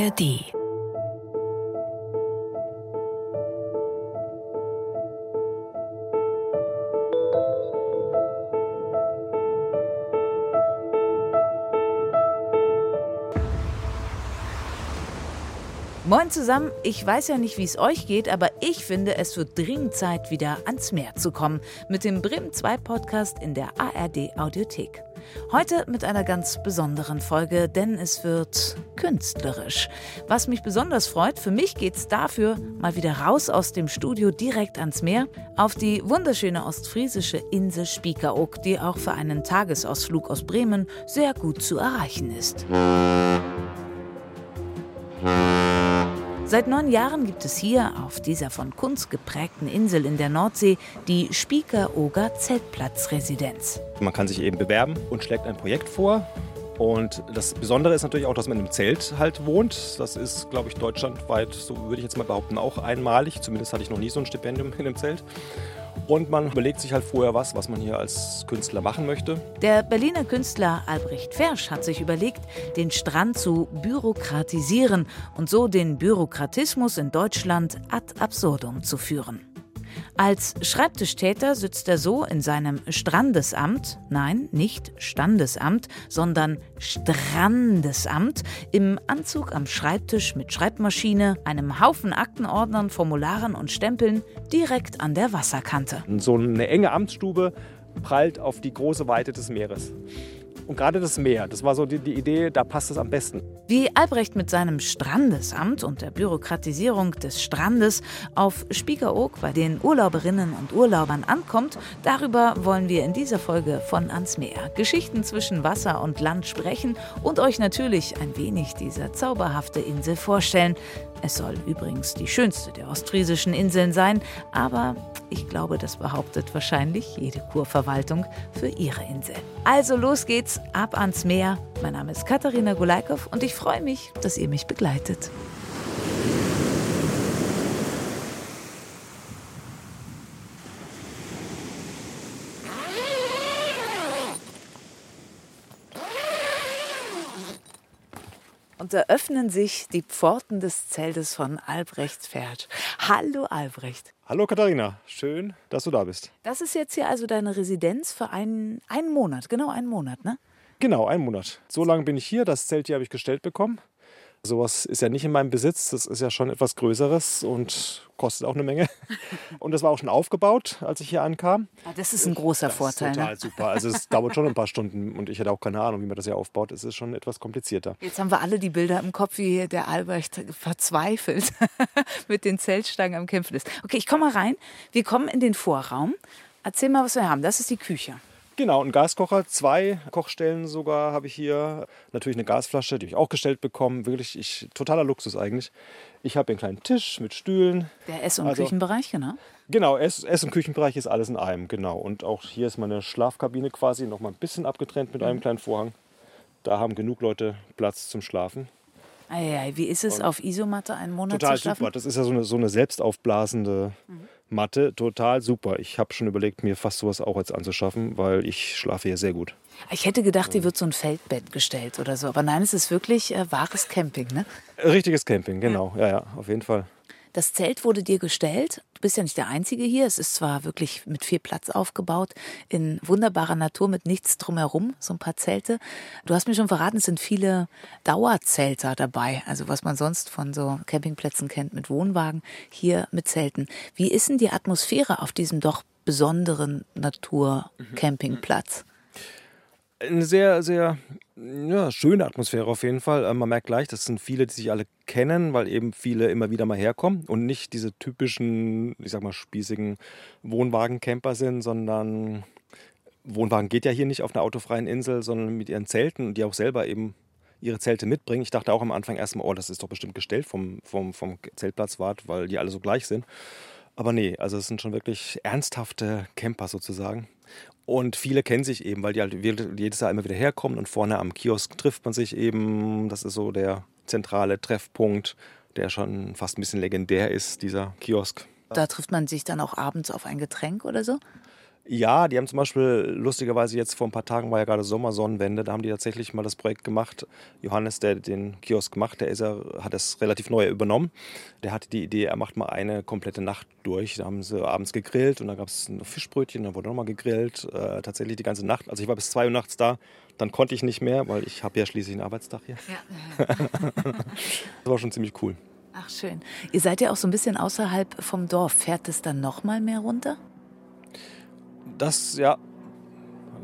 ARD Moin zusammen, ich weiß ja nicht, wie es euch geht, aber ich finde, es wird dringend Zeit, wieder ans Meer zu kommen. Mit dem Bremen 2 Podcast in der ARD Audiothek. Heute mit einer ganz besonderen Folge, denn es wird künstlerisch. Was mich besonders freut, für mich geht es dafür mal wieder raus aus dem Studio direkt ans Meer auf die wunderschöne ostfriesische Insel Spiekeroog, die auch für einen Tagesausflug aus Bremen sehr gut zu erreichen ist. Seit neun Jahren gibt es hier auf dieser von Kunst geprägten Insel in der Nordsee die Spieker-Oger Zeltplatzresidenz. Man kann sich eben bewerben und schlägt ein Projekt vor. Und das Besondere ist natürlich auch, dass man im Zelt halt wohnt. Das ist, glaube ich, deutschlandweit, so würde ich jetzt mal behaupten, auch einmalig. Zumindest hatte ich noch nie so ein Stipendium in dem Zelt. Und man überlegt sich halt vorher was, was man hier als Künstler machen möchte. Der Berliner Künstler Albrecht Fersch hat sich überlegt, den Strand zu bürokratisieren und so den Bürokratismus in Deutschland ad absurdum zu führen. Als Schreibtischtäter sitzt er so in seinem Strandesamt, nein, nicht Standesamt, sondern Strandesamt, im Anzug am Schreibtisch mit Schreibmaschine, einem Haufen Aktenordnern, Formularen und Stempeln direkt an der Wasserkante. So eine enge Amtsstube prallt auf die große Weite des Meeres. Und gerade das Meer, das war so die, die Idee, da passt es am besten. Wie Albrecht mit seinem Strandesamt und der Bürokratisierung des Strandes auf Spiekeroog bei den Urlauberinnen und Urlaubern ankommt, darüber wollen wir in dieser Folge von Ans Meer Geschichten zwischen Wasser und Land sprechen und euch natürlich ein wenig dieser zauberhafte Insel vorstellen. Es soll übrigens die schönste der ostfriesischen Inseln sein, aber ich glaube, das behauptet wahrscheinlich jede Kurverwaltung für ihre Insel. Also los geht's, ab ans Meer. Mein Name ist Katharina Gulaikow und ich freue mich, dass ihr mich begleitet. Und da öffnen sich die Pforten des Zeltes von Albrecht Fertsch. Hallo Albrecht. Hallo Katharina, schön, dass du da bist. Das ist jetzt hier also deine Residenz für einen, einen Monat, genau einen Monat, ne? Genau, einen Monat. So lange bin ich hier. Das Zelt hier habe ich gestellt bekommen. Sowas ist ja nicht in meinem Besitz. Das ist ja schon etwas Größeres und kostet auch eine Menge. Und das war auch schon aufgebaut, als ich hier ankam. Ja, ah, das ist ein großer das Vorteil. Ist total ne? super. Also es dauert schon ein paar Stunden und ich hätte auch keine Ahnung, wie man das hier aufbaut. Es ist schon etwas komplizierter. Jetzt haben wir alle die Bilder im Kopf, wie der Albrecht verzweifelt mit den Zeltstangen am Kämpfen ist. Okay, ich komme mal rein. Wir kommen in den Vorraum. Erzähl mal, was wir haben. Das ist die Küche. Genau, ein Gaskocher, zwei Kochstellen sogar habe ich hier. Natürlich eine Gasflasche, die habe ich auch gestellt bekommen. Wirklich ich, totaler Luxus eigentlich. Ich habe einen kleinen Tisch mit Stühlen. Der Ess- und also, Küchenbereich, genau. Genau, Ess-, Ess und Küchenbereich ist alles in einem, genau. Und auch hier ist meine Schlafkabine quasi noch mal ein bisschen abgetrennt mit mhm. einem kleinen Vorhang. Da haben genug Leute Platz zum Schlafen. Eieiei, wie ist es und auf Isomatte einen Monat total zu schlafen? super. Das ist ja so eine, so eine selbstaufblasende mhm. Matte. Total super. Ich habe schon überlegt, mir fast sowas auch jetzt anzuschaffen, weil ich schlafe hier sehr gut. Ich hätte gedacht, hier wird so ein Feldbett gestellt oder so. Aber nein, es ist wirklich äh, wahres Camping, ne? Richtiges Camping, genau. Ja, ja, auf jeden Fall. Das Zelt wurde dir gestellt. Du bist ja nicht der Einzige hier. Es ist zwar wirklich mit viel Platz aufgebaut, in wunderbarer Natur mit nichts drumherum, so ein paar Zelte. Du hast mir schon verraten, es sind viele Dauerzelter dabei. Also was man sonst von so Campingplätzen kennt mit Wohnwagen, hier mit Zelten. Wie ist denn die Atmosphäre auf diesem doch besonderen Naturcampingplatz? Eine sehr, sehr ja, schöne Atmosphäre auf jeden Fall. Äh, man merkt gleich, das sind viele, die sich alle kennen, weil eben viele immer wieder mal herkommen und nicht diese typischen, ich sag mal, spießigen Wohnwagen-Camper sind, sondern Wohnwagen geht ja hier nicht auf einer autofreien Insel, sondern mit ihren Zelten und die auch selber eben ihre Zelte mitbringen. Ich dachte auch am Anfang erstmal, oh, das ist doch bestimmt gestellt vom, vom, vom Zeltplatzwart, weil die alle so gleich sind. Aber nee, also es sind schon wirklich ernsthafte Camper sozusagen. Und viele kennen sich eben, weil die halt jedes Jahr immer wieder herkommen und vorne am Kiosk trifft man sich eben. Das ist so der zentrale Treffpunkt, der schon fast ein bisschen legendär ist, dieser Kiosk. Da trifft man sich dann auch abends auf ein Getränk oder so? Ja, die haben zum Beispiel lustigerweise jetzt vor ein paar Tagen war ja gerade Sommersonnenwende, da haben die tatsächlich mal das Projekt gemacht. Johannes, der den Kiosk macht, der ist ja, hat das relativ neu übernommen. Der hatte die Idee, er macht mal eine komplette Nacht durch. Da haben sie abends gegrillt und dann gab es ein Fischbrötchen, dann wurde nochmal gegrillt. Äh, tatsächlich die ganze Nacht. Also ich war bis zwei Uhr nachts da, dann konnte ich nicht mehr, weil ich habe ja schließlich einen Arbeitstag hier. Ja. das war schon ziemlich cool. Ach schön. Ihr seid ja auch so ein bisschen außerhalb vom Dorf. Fährt es dann noch mal mehr runter? Das, ja.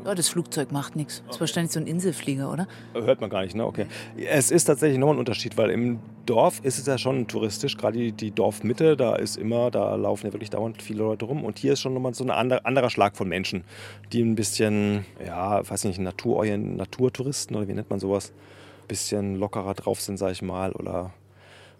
Ja, das Flugzeug macht nichts. Das ist wahrscheinlich so ein Inselflieger, oder? Hört man gar nicht, ne? Okay. Es ist tatsächlich noch ein Unterschied, weil im Dorf ist es ja schon touristisch, gerade die, die Dorfmitte, da ist immer, da laufen ja wirklich dauernd viele Leute rum. Und hier ist schon nochmal so ein andere, anderer Schlag von Menschen, die ein bisschen, ja, weiß nicht, Naturtouristen oder wie nennt man sowas, ein bisschen lockerer drauf sind, sag ich mal, oder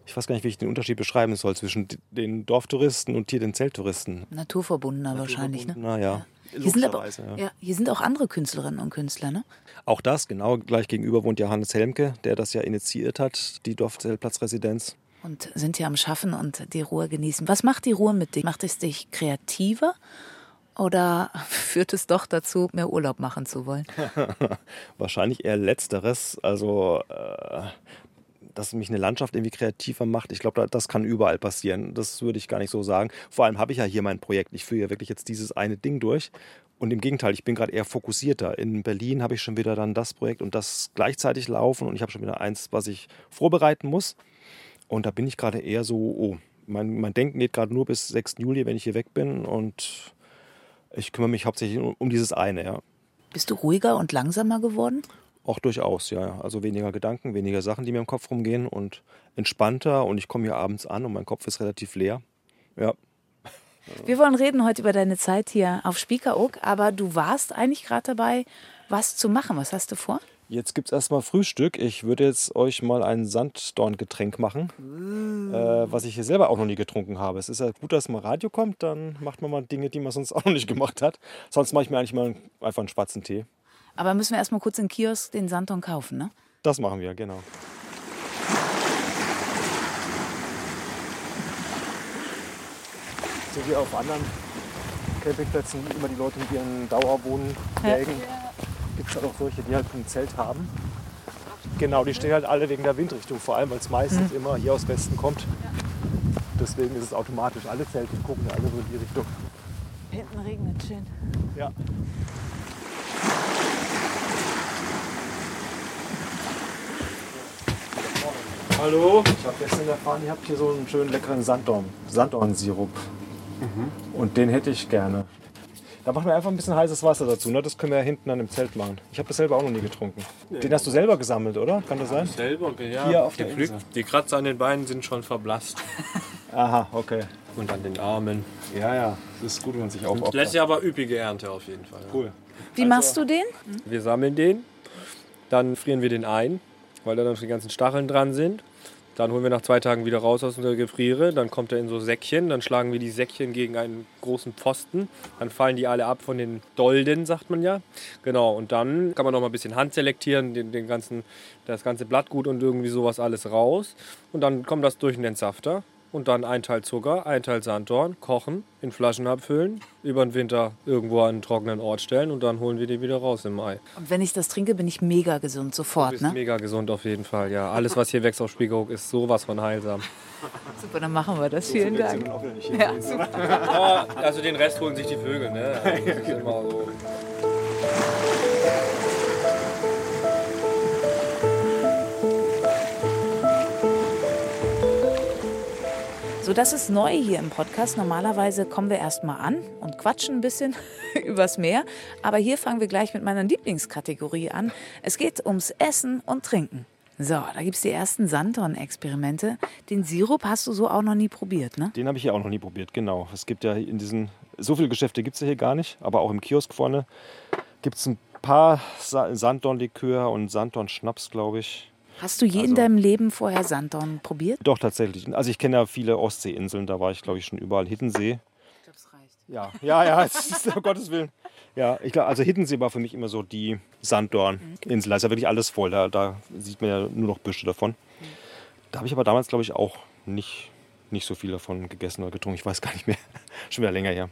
ich weiß gar nicht, wie ich den Unterschied beschreiben soll zwischen den Dorftouristen und hier den Zelttouristen. Naturverbundener, wahrscheinlich, ne? Na ja. Hier sind, aber, ja. ja. hier sind auch andere Künstlerinnen und Künstler, ne? Auch das, genau. Gleich gegenüber wohnt Johannes Helmke, der das ja initiiert hat, die Dorfzeltplatzresidenz. Und sind hier am Schaffen und die Ruhe genießen. Was macht die Ruhe mit dir? Macht es dich kreativer oder führt es doch dazu, mehr Urlaub machen zu wollen? Wahrscheinlich eher Letzteres. Also äh, dass mich eine Landschaft irgendwie kreativer macht. Ich glaube, das kann überall passieren. Das würde ich gar nicht so sagen. Vor allem habe ich ja hier mein Projekt. Ich führe ja wirklich jetzt dieses eine Ding durch. Und im Gegenteil, ich bin gerade eher fokussierter. In Berlin habe ich schon wieder dann das Projekt und das gleichzeitig laufen und ich habe schon wieder eins, was ich vorbereiten muss. Und da bin ich gerade eher so, oh, mein, mein Denken geht gerade nur bis 6. Juli, wenn ich hier weg bin und ich kümmere mich hauptsächlich um, um dieses eine, ja. Bist du ruhiger und langsamer geworden? Auch durchaus, ja. Also weniger Gedanken, weniger Sachen, die mir im Kopf rumgehen und entspannter. Und ich komme hier abends an und mein Kopf ist relativ leer. Ja. Wir wollen reden heute über deine Zeit hier auf Spiekeroog, aber du warst eigentlich gerade dabei, was zu machen. Was hast du vor? Jetzt gibt es erstmal Frühstück. Ich würde jetzt euch mal ein Sanddorngetränk machen, mm. äh, was ich hier selber auch noch nie getrunken habe. Es ist ja gut, dass mal Radio kommt, dann macht man mal Dinge, die man sonst auch noch nicht gemacht hat. Sonst mache ich mir eigentlich mal einfach einen schwarzen Tee. Aber müssen wir erstmal kurz in Kiosk den Santon kaufen, ne? Das machen wir, genau. So wie auf anderen Campingplätzen immer die Leute mit ihren Dauerwohnwägen. Ja. Gibt es halt auch solche, die halt ein Zelt haben. Genau, die stehen halt alle wegen der Windrichtung, vor allem weil es meistens mhm. immer hier aus Westen kommt. Deswegen ist es automatisch, alle Zelte gucken alle so in die Richtung. Hinten regnet schön. Ja. Hallo. Ich habe gestern erfahren, ihr habt hier so einen schönen leckeren Sanddorn, Sanddornsirup. Mhm. Und den hätte ich gerne. Da machen wir einfach ein bisschen heißes Wasser dazu. Ne? Das können wir ja hinten an dem Zelt machen. Ich habe das selber auch noch nie getrunken. Nee. Den hast du selber gesammelt, oder? Kann das sein? Selber, ja. Hier auf der Insel. Die Kratzer an den Beinen sind schon verblasst. Aha, okay. Und an den Armen. Ja, ja. Das ist gut, wenn man sich aufopfert. Letztes Jahr aber üppige Ernte auf jeden Fall. Cool. Wie also, machst du den? Wir sammeln den, dann frieren wir den ein weil da noch die ganzen Stacheln dran sind. Dann holen wir nach zwei Tagen wieder raus aus der Gefriere. Dann kommt er in so Säckchen. Dann schlagen wir die Säckchen gegen einen großen Pfosten. Dann fallen die alle ab von den Dolden, sagt man ja. Genau. Und dann kann man noch mal ein bisschen handselektieren, den, den ganzen, das ganze Blattgut und irgendwie sowas alles raus. Und dann kommt das durch den Entsafter und dann ein Teil Zucker, ein Teil Sanddorn, kochen, in Flaschen abfüllen, über den Winter irgendwo an einen trockenen Ort stellen und dann holen wir die wieder raus im Mai. Und wenn ich das trinke, bin ich mega gesund sofort, du bist ne? mega gesund auf jeden Fall, ja. Alles, was hier wächst auf Spiegelhoek, ist sowas von heilsam. Super, dann machen wir das. Vielen Dank. Ja, super. also den Rest holen sich die Vögel, ne? Also das ist immer so. So, das ist neu hier im Podcast. Normalerweise kommen wir erstmal an und quatschen ein bisschen übers Meer. Aber hier fangen wir gleich mit meiner Lieblingskategorie an. Es geht ums Essen und Trinken. So, da gibt es die ersten Sanddorn-Experimente. Den Sirup hast du so auch noch nie probiert, ne? Den habe ich hier auch noch nie probiert, genau. Es gibt ja in diesen, so viele Geschäfte gibt es ja hier gar nicht, aber auch im Kiosk vorne gibt es ein paar Sanddorn-Likör und Sanddorn-Schnaps, glaube ich. Hast du je also, in deinem Leben vorher Sanddorn probiert? Doch, tatsächlich. Also ich kenne ja viele Ostseeinseln, da war ich, glaube ich, schon überall. Hiddensee. Ich glaube, es reicht. Ja, ja, ja, es ist, um Gottes Willen. Ja, ich glaube, also Hiddensee war für mich immer so die Sanddorn-Insel. Da ist ja wirklich alles voll. Da, da sieht man ja nur noch Büsche davon. Da habe ich aber damals, glaube ich, auch nicht, nicht so viel davon gegessen oder getrunken. Ich weiß gar nicht mehr. schon wieder länger her.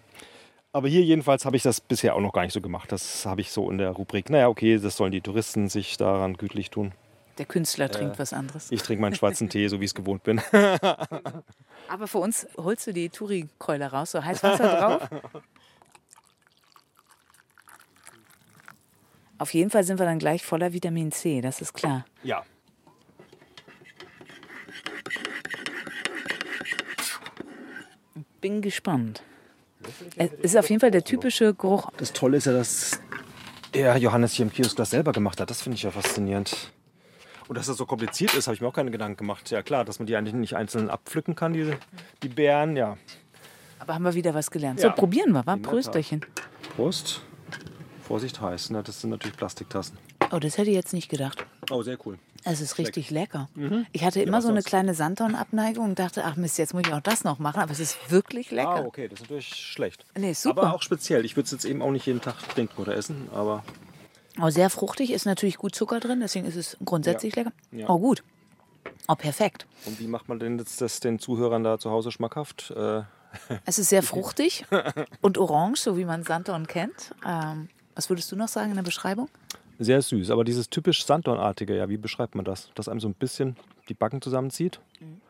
Aber hier jedenfalls habe ich das bisher auch noch gar nicht so gemacht. Das habe ich so in der Rubrik, naja, okay, das sollen die Touristen sich daran gütlich tun. Der Künstler trinkt äh, was anderes. Ich trinke meinen schwarzen Tee, so wie ich es gewohnt bin. Aber für uns holst du die Touri-Keule raus, so heiß Wasser drauf. Auf jeden Fall sind wir dann gleich voller Vitamin C, das ist klar. Ja. Bin gespannt. Es ist auf jeden Fall der typische Geruch. Das Tolle ist ja, dass der Johannes hier im Kiosk das selber gemacht hat. Das finde ich ja faszinierend. Und dass das so kompliziert ist, habe ich mir auch keine Gedanken gemacht. Ja klar, dass man die eigentlich nicht einzeln abpflücken kann, diese, die Beeren, ja. Aber haben wir wieder was gelernt. Ja. So, probieren wir, wa? Prösterchen. Prost. Vorsicht heiß, ne? das sind natürlich Plastiktassen. Oh, das hätte ich jetzt nicht gedacht. Oh, sehr cool. Es ist richtig lecker. Mhm. Ich hatte immer ja, so eine kleine Sanddorn-Abneigung und dachte, ach Mist, jetzt muss ich auch das noch machen. Aber es ist wirklich lecker. Ah, okay, das ist natürlich schlecht. Nee, super. Aber auch speziell. Ich würde es jetzt eben auch nicht jeden Tag trinken oder essen, aber... Oh, sehr fruchtig, ist natürlich gut Zucker drin, deswegen ist es grundsätzlich ja. lecker. Ja. Oh, gut. Oh, perfekt. Und wie macht man denn jetzt das den Zuhörern da zu Hause schmackhaft? Äh es ist sehr fruchtig und orange, so wie man Sanddorn kennt. Ähm, was würdest du noch sagen in der Beschreibung? Sehr süß, aber dieses typisch Sanddornartige, ja, wie beschreibt man das? Dass einem so ein bisschen die Backen zusammenzieht? Mhm.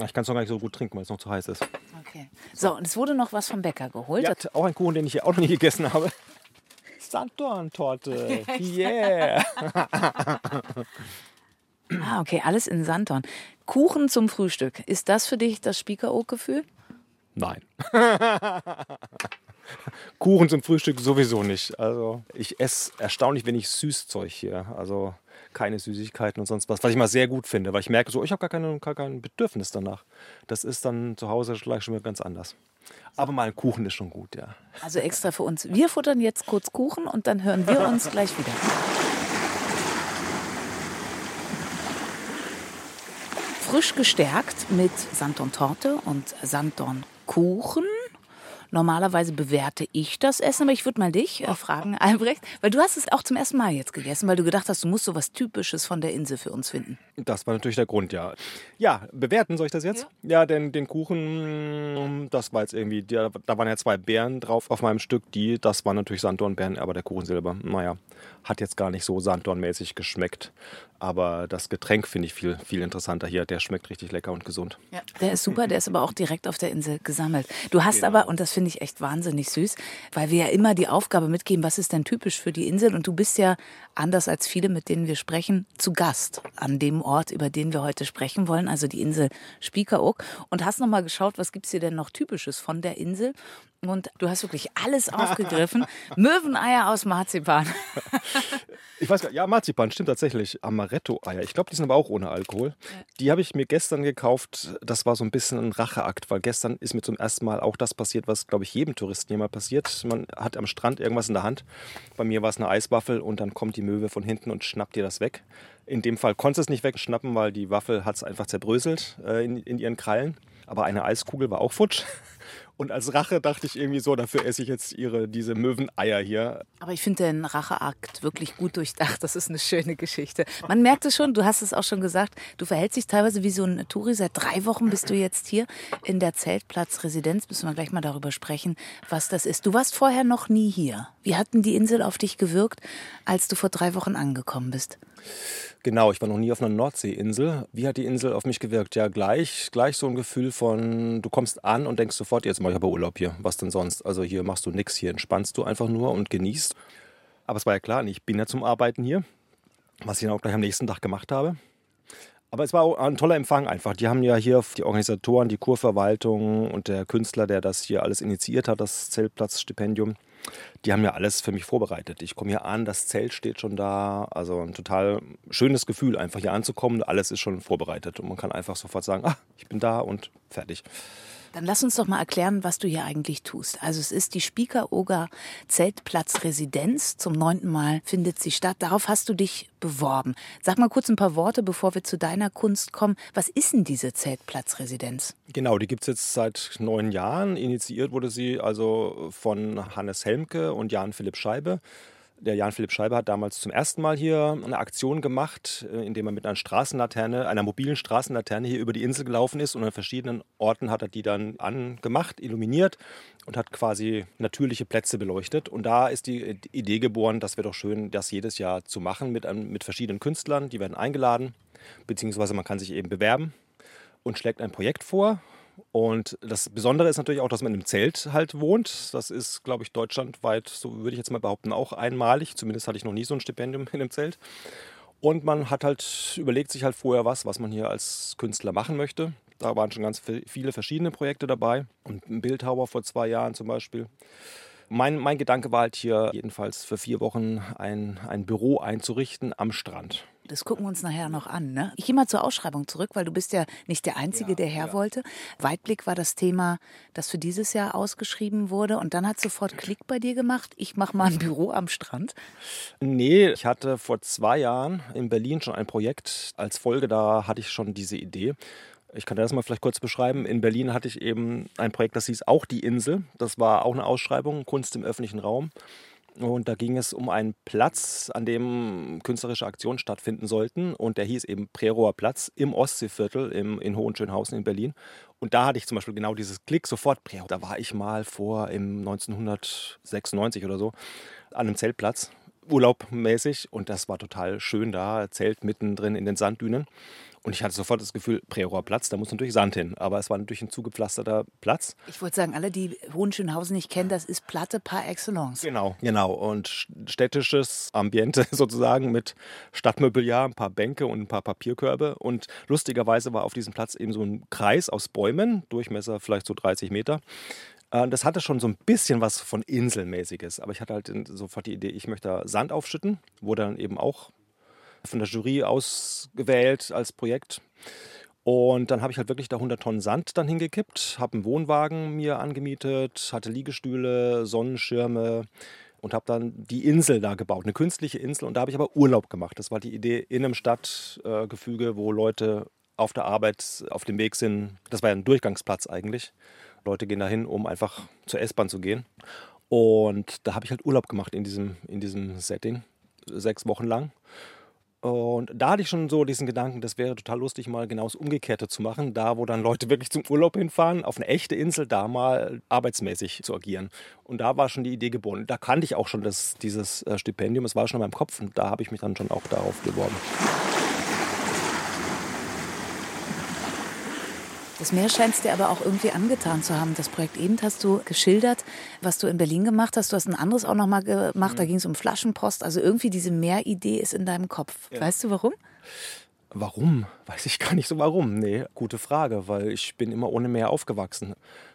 Ich kann es noch gar nicht so gut trinken, weil es noch zu heiß ist. Okay. So, und es wurde noch was vom Bäcker geholt. Ja, auch ein Kuchen, den ich hier auch noch nie gegessen habe. Sanddorn-Torte. Yeah. ah, okay, alles in Sanddorn. Kuchen zum Frühstück. Ist das für dich das Spiekeroog-Gefühl? Nein. Kuchen zum Frühstück sowieso nicht. Also ich esse erstaunlich wenig Süßzeug hier. Also keine Süßigkeiten und sonst was. Was ich mal sehr gut finde, weil ich merke so, ich habe gar, gar kein Bedürfnis danach. Das ist dann zu Hause gleich schon wieder ganz anders. Aber mal ein Kuchen ist schon gut, ja. Also extra für uns. Wir futtern jetzt kurz Kuchen und dann hören wir uns gleich wieder. Frisch gestärkt mit Sanddorn-Torte und Sanddorn-Kuchen Normalerweise bewerte ich das Essen, aber ich würde mal dich äh, fragen, Albrecht, weil du hast es auch zum ersten Mal jetzt gegessen, weil du gedacht hast, du musst so was Typisches von der Insel für uns finden. Das war natürlich der Grund, ja. Ja, bewerten soll ich das jetzt? Ja, ja denn den Kuchen, das war jetzt irgendwie, da waren ja zwei Beeren drauf auf meinem Stück, die, das waren natürlich Sanddornbeeren, aber der Kuchen selber, naja, hat jetzt gar nicht so Sanddornmäßig geschmeckt. Aber das Getränk finde ich viel, viel interessanter hier. Der schmeckt richtig lecker und gesund. Ja, der ist super, der ist aber auch direkt auf der Insel gesammelt. Du hast genau. aber, und das finde ich echt wahnsinnig süß, weil wir ja immer die Aufgabe mitgeben, was ist denn typisch für die Insel? Und du bist ja, anders als viele, mit denen wir sprechen, zu Gast an dem Ort, über den wir heute sprechen wollen, also die Insel Spiekeroog. Und hast nochmal geschaut, was gibt es hier denn noch Typisches von der Insel? Und du hast wirklich alles aufgegriffen. Möweneier aus Marzipan. ich weiß gar nicht, ja, Marzipan, stimmt tatsächlich. Amaretto-Eier. Ich glaube, die sind aber auch ohne Alkohol. Ja. Die habe ich mir gestern gekauft. Das war so ein bisschen ein Racheakt, weil gestern ist mir zum ersten Mal auch das passiert, was, glaube ich, jedem Touristen jemals passiert. Man hat am Strand irgendwas in der Hand. Bei mir war es eine Eiswaffel und dann kommt die Möwe von hinten und schnappt dir das weg. In dem Fall konnte es nicht wegschnappen, weil die Waffel hat es einfach zerbröselt äh, in, in ihren Krallen. Aber eine Eiskugel war auch futsch. Und als Rache dachte ich irgendwie so, dafür esse ich jetzt ihre, diese Möweneier hier. Aber ich finde den Racheakt wirklich gut durchdacht. Das ist eine schöne Geschichte. Man merkt es schon, du hast es auch schon gesagt, du verhältst dich teilweise wie so ein Touri. Seit drei Wochen bist du jetzt hier in der Zeltplatzresidenz. Müssen wir gleich mal darüber sprechen, was das ist. Du warst vorher noch nie hier. Wie hat denn die Insel auf dich gewirkt, als du vor drei Wochen angekommen bist? Genau, ich war noch nie auf einer Nordseeinsel. Wie hat die Insel auf mich gewirkt? Ja, gleich, gleich so ein Gefühl von, du kommst an und denkst sofort, jetzt mache ich aber Urlaub hier. Was denn sonst? Also hier machst du nichts, hier entspannst du einfach nur und genießt. Aber es war ja klar, ich bin ja zum Arbeiten hier, was ich dann auch gleich am nächsten Tag gemacht habe. Aber es war auch ein toller Empfang einfach. Die haben ja hier die Organisatoren, die Kurverwaltung und der Künstler, der das hier alles initiiert hat, das Zeltplatzstipendium, die haben ja alles für mich vorbereitet. Ich komme hier an, das Zelt steht schon da. Also ein total schönes Gefühl, einfach hier anzukommen. Alles ist schon vorbereitet und man kann einfach sofort sagen, ah, ich bin da und fertig. Dann lass uns doch mal erklären, was du hier eigentlich tust. Also es ist die Spiekeroger Zeltplatzresidenz. Zum neunten Mal findet sie statt. Darauf hast du dich beworben. Sag mal kurz ein paar Worte, bevor wir zu deiner Kunst kommen. Was ist denn diese Zeltplatzresidenz? Genau, die gibt es jetzt seit neun Jahren. Initiiert wurde sie also von Hannes Helmke und Jan Philipp Scheibe. Der Jan-Philipp Scheiber hat damals zum ersten Mal hier eine Aktion gemacht, äh, indem er mit einer Straßenlaterne, einer mobilen Straßenlaterne hier über die Insel gelaufen ist und an verschiedenen Orten hat er die dann angemacht, illuminiert und hat quasi natürliche Plätze beleuchtet. Und da ist die Idee geboren, das wäre doch schön, das jedes Jahr zu machen mit, mit verschiedenen Künstlern. Die werden eingeladen, beziehungsweise man kann sich eben bewerben und schlägt ein Projekt vor und das Besondere ist natürlich auch, dass man im Zelt halt wohnt. Das ist, glaube ich, deutschlandweit, so würde ich jetzt mal behaupten, auch einmalig. Zumindest hatte ich noch nie so ein Stipendium in einem Zelt. Und man hat halt, überlegt sich halt vorher was, was man hier als Künstler machen möchte. Da waren schon ganz viele verschiedene Projekte dabei. Und ein Bildhauer vor zwei Jahren zum Beispiel. Mein, mein Gedanke war halt hier jedenfalls für vier Wochen ein, ein Büro einzurichten am Strand. Das gucken wir uns nachher noch an. Ne? Ich gehe mal zur Ausschreibung zurück, weil du bist ja nicht der Einzige, ja, der her ja. wollte. Weitblick war das Thema, das für dieses Jahr ausgeschrieben wurde. Und dann hat sofort Klick bei dir gemacht. Ich mache mal ein Büro am Strand. Nee, ich hatte vor zwei Jahren in Berlin schon ein Projekt. Als Folge da hatte ich schon diese Idee. Ich kann das mal vielleicht kurz beschreiben. In Berlin hatte ich eben ein Projekt, das hieß auch die Insel. Das war auch eine Ausschreibung, Kunst im öffentlichen Raum. Und da ging es um einen Platz, an dem künstlerische Aktionen stattfinden sollten. Und der hieß eben Preroer Platz im Ostseeviertel im, in Hohenschönhausen in Berlin. Und da hatte ich zum Beispiel genau dieses Klick sofort. Preroer. Da war ich mal vor im 1996 oder so an einem Zeltplatz, urlaubmäßig. Und das war total schön da, Zelt mittendrin in den Sanddünen. Und ich hatte sofort das Gefühl, Preroer Platz, da muss natürlich Sand hin. Aber es war natürlich ein zugepflasterter Platz. Ich wollte sagen, alle, die Hohenschönhausen nicht kennen, das ist Platte par excellence. Genau, genau. Und städtisches Ambiente sozusagen mit Stadtmobiliar, ein paar Bänke und ein paar Papierkörbe. Und lustigerweise war auf diesem Platz eben so ein Kreis aus Bäumen, Durchmesser vielleicht so 30 Meter. Äh, das hatte schon so ein bisschen was von Inselmäßiges. Aber ich hatte halt sofort die Idee, ich möchte da Sand aufschütten, wo dann eben auch von der Jury ausgewählt als Projekt. Und dann habe ich halt wirklich da 100 Tonnen Sand dann hingekippt, habe einen Wohnwagen mir angemietet, hatte Liegestühle, Sonnenschirme und habe dann die Insel da gebaut, eine künstliche Insel. Und da habe ich aber Urlaub gemacht. Das war die Idee in einem Stadtgefüge, wo Leute auf der Arbeit auf dem Weg sind. Das war ja ein Durchgangsplatz eigentlich. Leute gehen dahin, um einfach zur S-Bahn zu gehen. Und da habe ich halt Urlaub gemacht in diesem, in diesem Setting, sechs Wochen lang. Und da hatte ich schon so diesen Gedanken, das wäre total lustig, mal genau das Umgekehrte zu machen. Da, wo dann Leute wirklich zum Urlaub hinfahren, auf eine echte Insel, da mal arbeitsmäßig zu agieren. Und da war schon die Idee geboren. Da kannte ich auch schon das, dieses äh, Stipendium, es war schon in meinem Kopf und da habe ich mich dann schon auch darauf beworben. Das Meer scheint es dir aber auch irgendwie angetan zu haben. Das Projekt eben hast du geschildert, was du in Berlin gemacht hast. Du hast ein anderes auch noch mal gemacht, mhm. da ging es um Flaschenpost. Also irgendwie diese Meeridee ist in deinem Kopf. Ja. Weißt du warum? Warum? Weiß ich gar nicht so warum. Nee, gute Frage, weil ich bin immer ohne Meer aufgewachsen.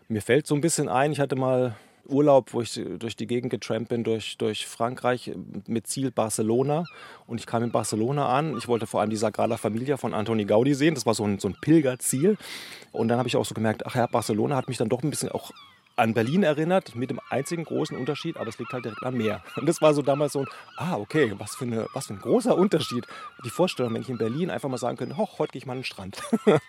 Mir fällt so ein bisschen ein, ich hatte mal Urlaub, wo ich durch die Gegend getrampt bin, durch, durch Frankreich mit Ziel Barcelona. Und ich kam in Barcelona an. Ich wollte vor allem die Sagrada Familia von Antoni Gaudi sehen. Das war so ein, so ein Pilgerziel. Und dann habe ich auch so gemerkt, ach ja, Barcelona hat mich dann doch ein bisschen auch an Berlin erinnert, mit dem einzigen großen Unterschied, aber es liegt halt direkt am Meer. Und das war so damals so ein, ah, okay, was für, eine, was für ein großer Unterschied. Die Vorstellung, wenn ich in Berlin einfach mal sagen könnte, hoch, heute gehe ich mal an den Strand.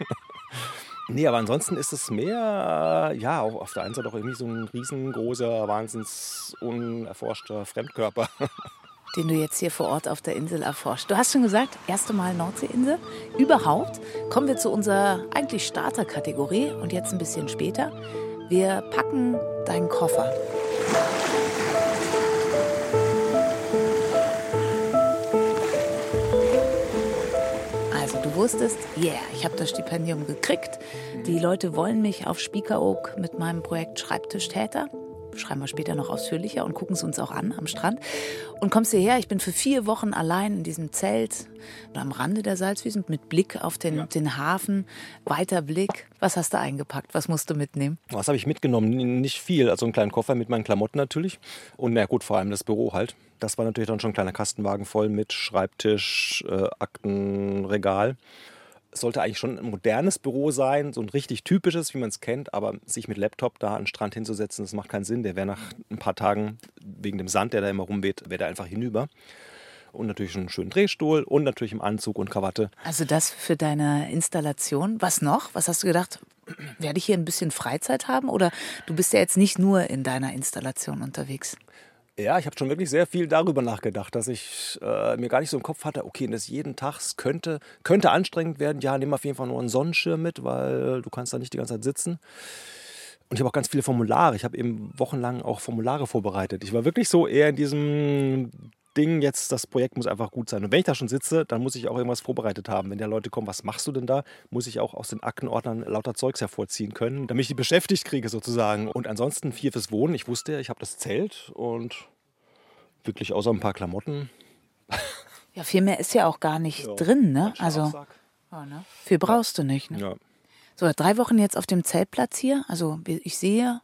Nee, aber ansonsten ist es mehr, ja, auch auf der einen Seite auch irgendwie so ein riesengroßer, wahnsinns unerforschter Fremdkörper. Den du jetzt hier vor Ort auf der Insel erforscht. Du hast schon gesagt, erste Mal Nordseeinsel. Überhaupt kommen wir zu unserer eigentlich Starterkategorie und jetzt ein bisschen später. Wir packen deinen Koffer. Wusstest, yeah, ich habe das Stipendium gekriegt. Die Leute wollen mich auf Spiekeroog mit meinem Projekt Schreibtischtäter schreiben wir später noch ausführlicher und gucken es uns auch an am Strand. Und kommst hierher, ich bin für vier Wochen allein in diesem Zelt am Rande der Salzwiesen mit Blick auf den, ja. den Hafen, weiter Blick. Was hast du eingepackt? Was musst du mitnehmen? Was habe ich mitgenommen? Nicht viel. Also einen kleinen Koffer mit meinen Klamotten natürlich. Und na gut, vor allem das Büro halt. Das war natürlich dann schon ein kleiner Kastenwagen voll mit Schreibtisch, äh, Akten, Regal. Es sollte eigentlich schon ein modernes Büro sein, so ein richtig typisches, wie man es kennt, aber sich mit Laptop da an den Strand hinzusetzen, das macht keinen Sinn. Der wäre nach ein paar Tagen, wegen dem Sand, der da immer rumweht, wäre der einfach hinüber. Und natürlich einen schönen Drehstuhl und natürlich im Anzug und Krawatte. Also das für deine Installation. Was noch? Was hast du gedacht? Werde ich hier ein bisschen Freizeit haben? Oder du bist ja jetzt nicht nur in deiner Installation unterwegs? Ja, ich habe schon wirklich sehr viel darüber nachgedacht, dass ich äh, mir gar nicht so im Kopf hatte, okay, das jeden Tag könnte, könnte anstrengend werden. Ja, nimm auf jeden Fall nur einen Sonnenschirm mit, weil du kannst da nicht die ganze Zeit sitzen. Und ich habe auch ganz viele Formulare. Ich habe eben wochenlang auch Formulare vorbereitet. Ich war wirklich so eher in diesem Ding, jetzt das Projekt muss einfach gut sein. Und wenn ich da schon sitze, dann muss ich auch irgendwas vorbereitet haben. Wenn da Leute kommen, was machst du denn da, muss ich auch aus den Aktenordnern lauter Zeugs hervorziehen können, damit ich die beschäftigt kriege sozusagen. Und ansonsten vier fürs Wohnen. Ich wusste, ich habe das Zelt und wirklich außer ein paar Klamotten. Ja, viel mehr ist ja auch gar nicht ja, drin, ne? Also ja, ne? viel brauchst du nicht. Ne? Ja. So, drei Wochen jetzt auf dem Zeltplatz hier. Also ich sehe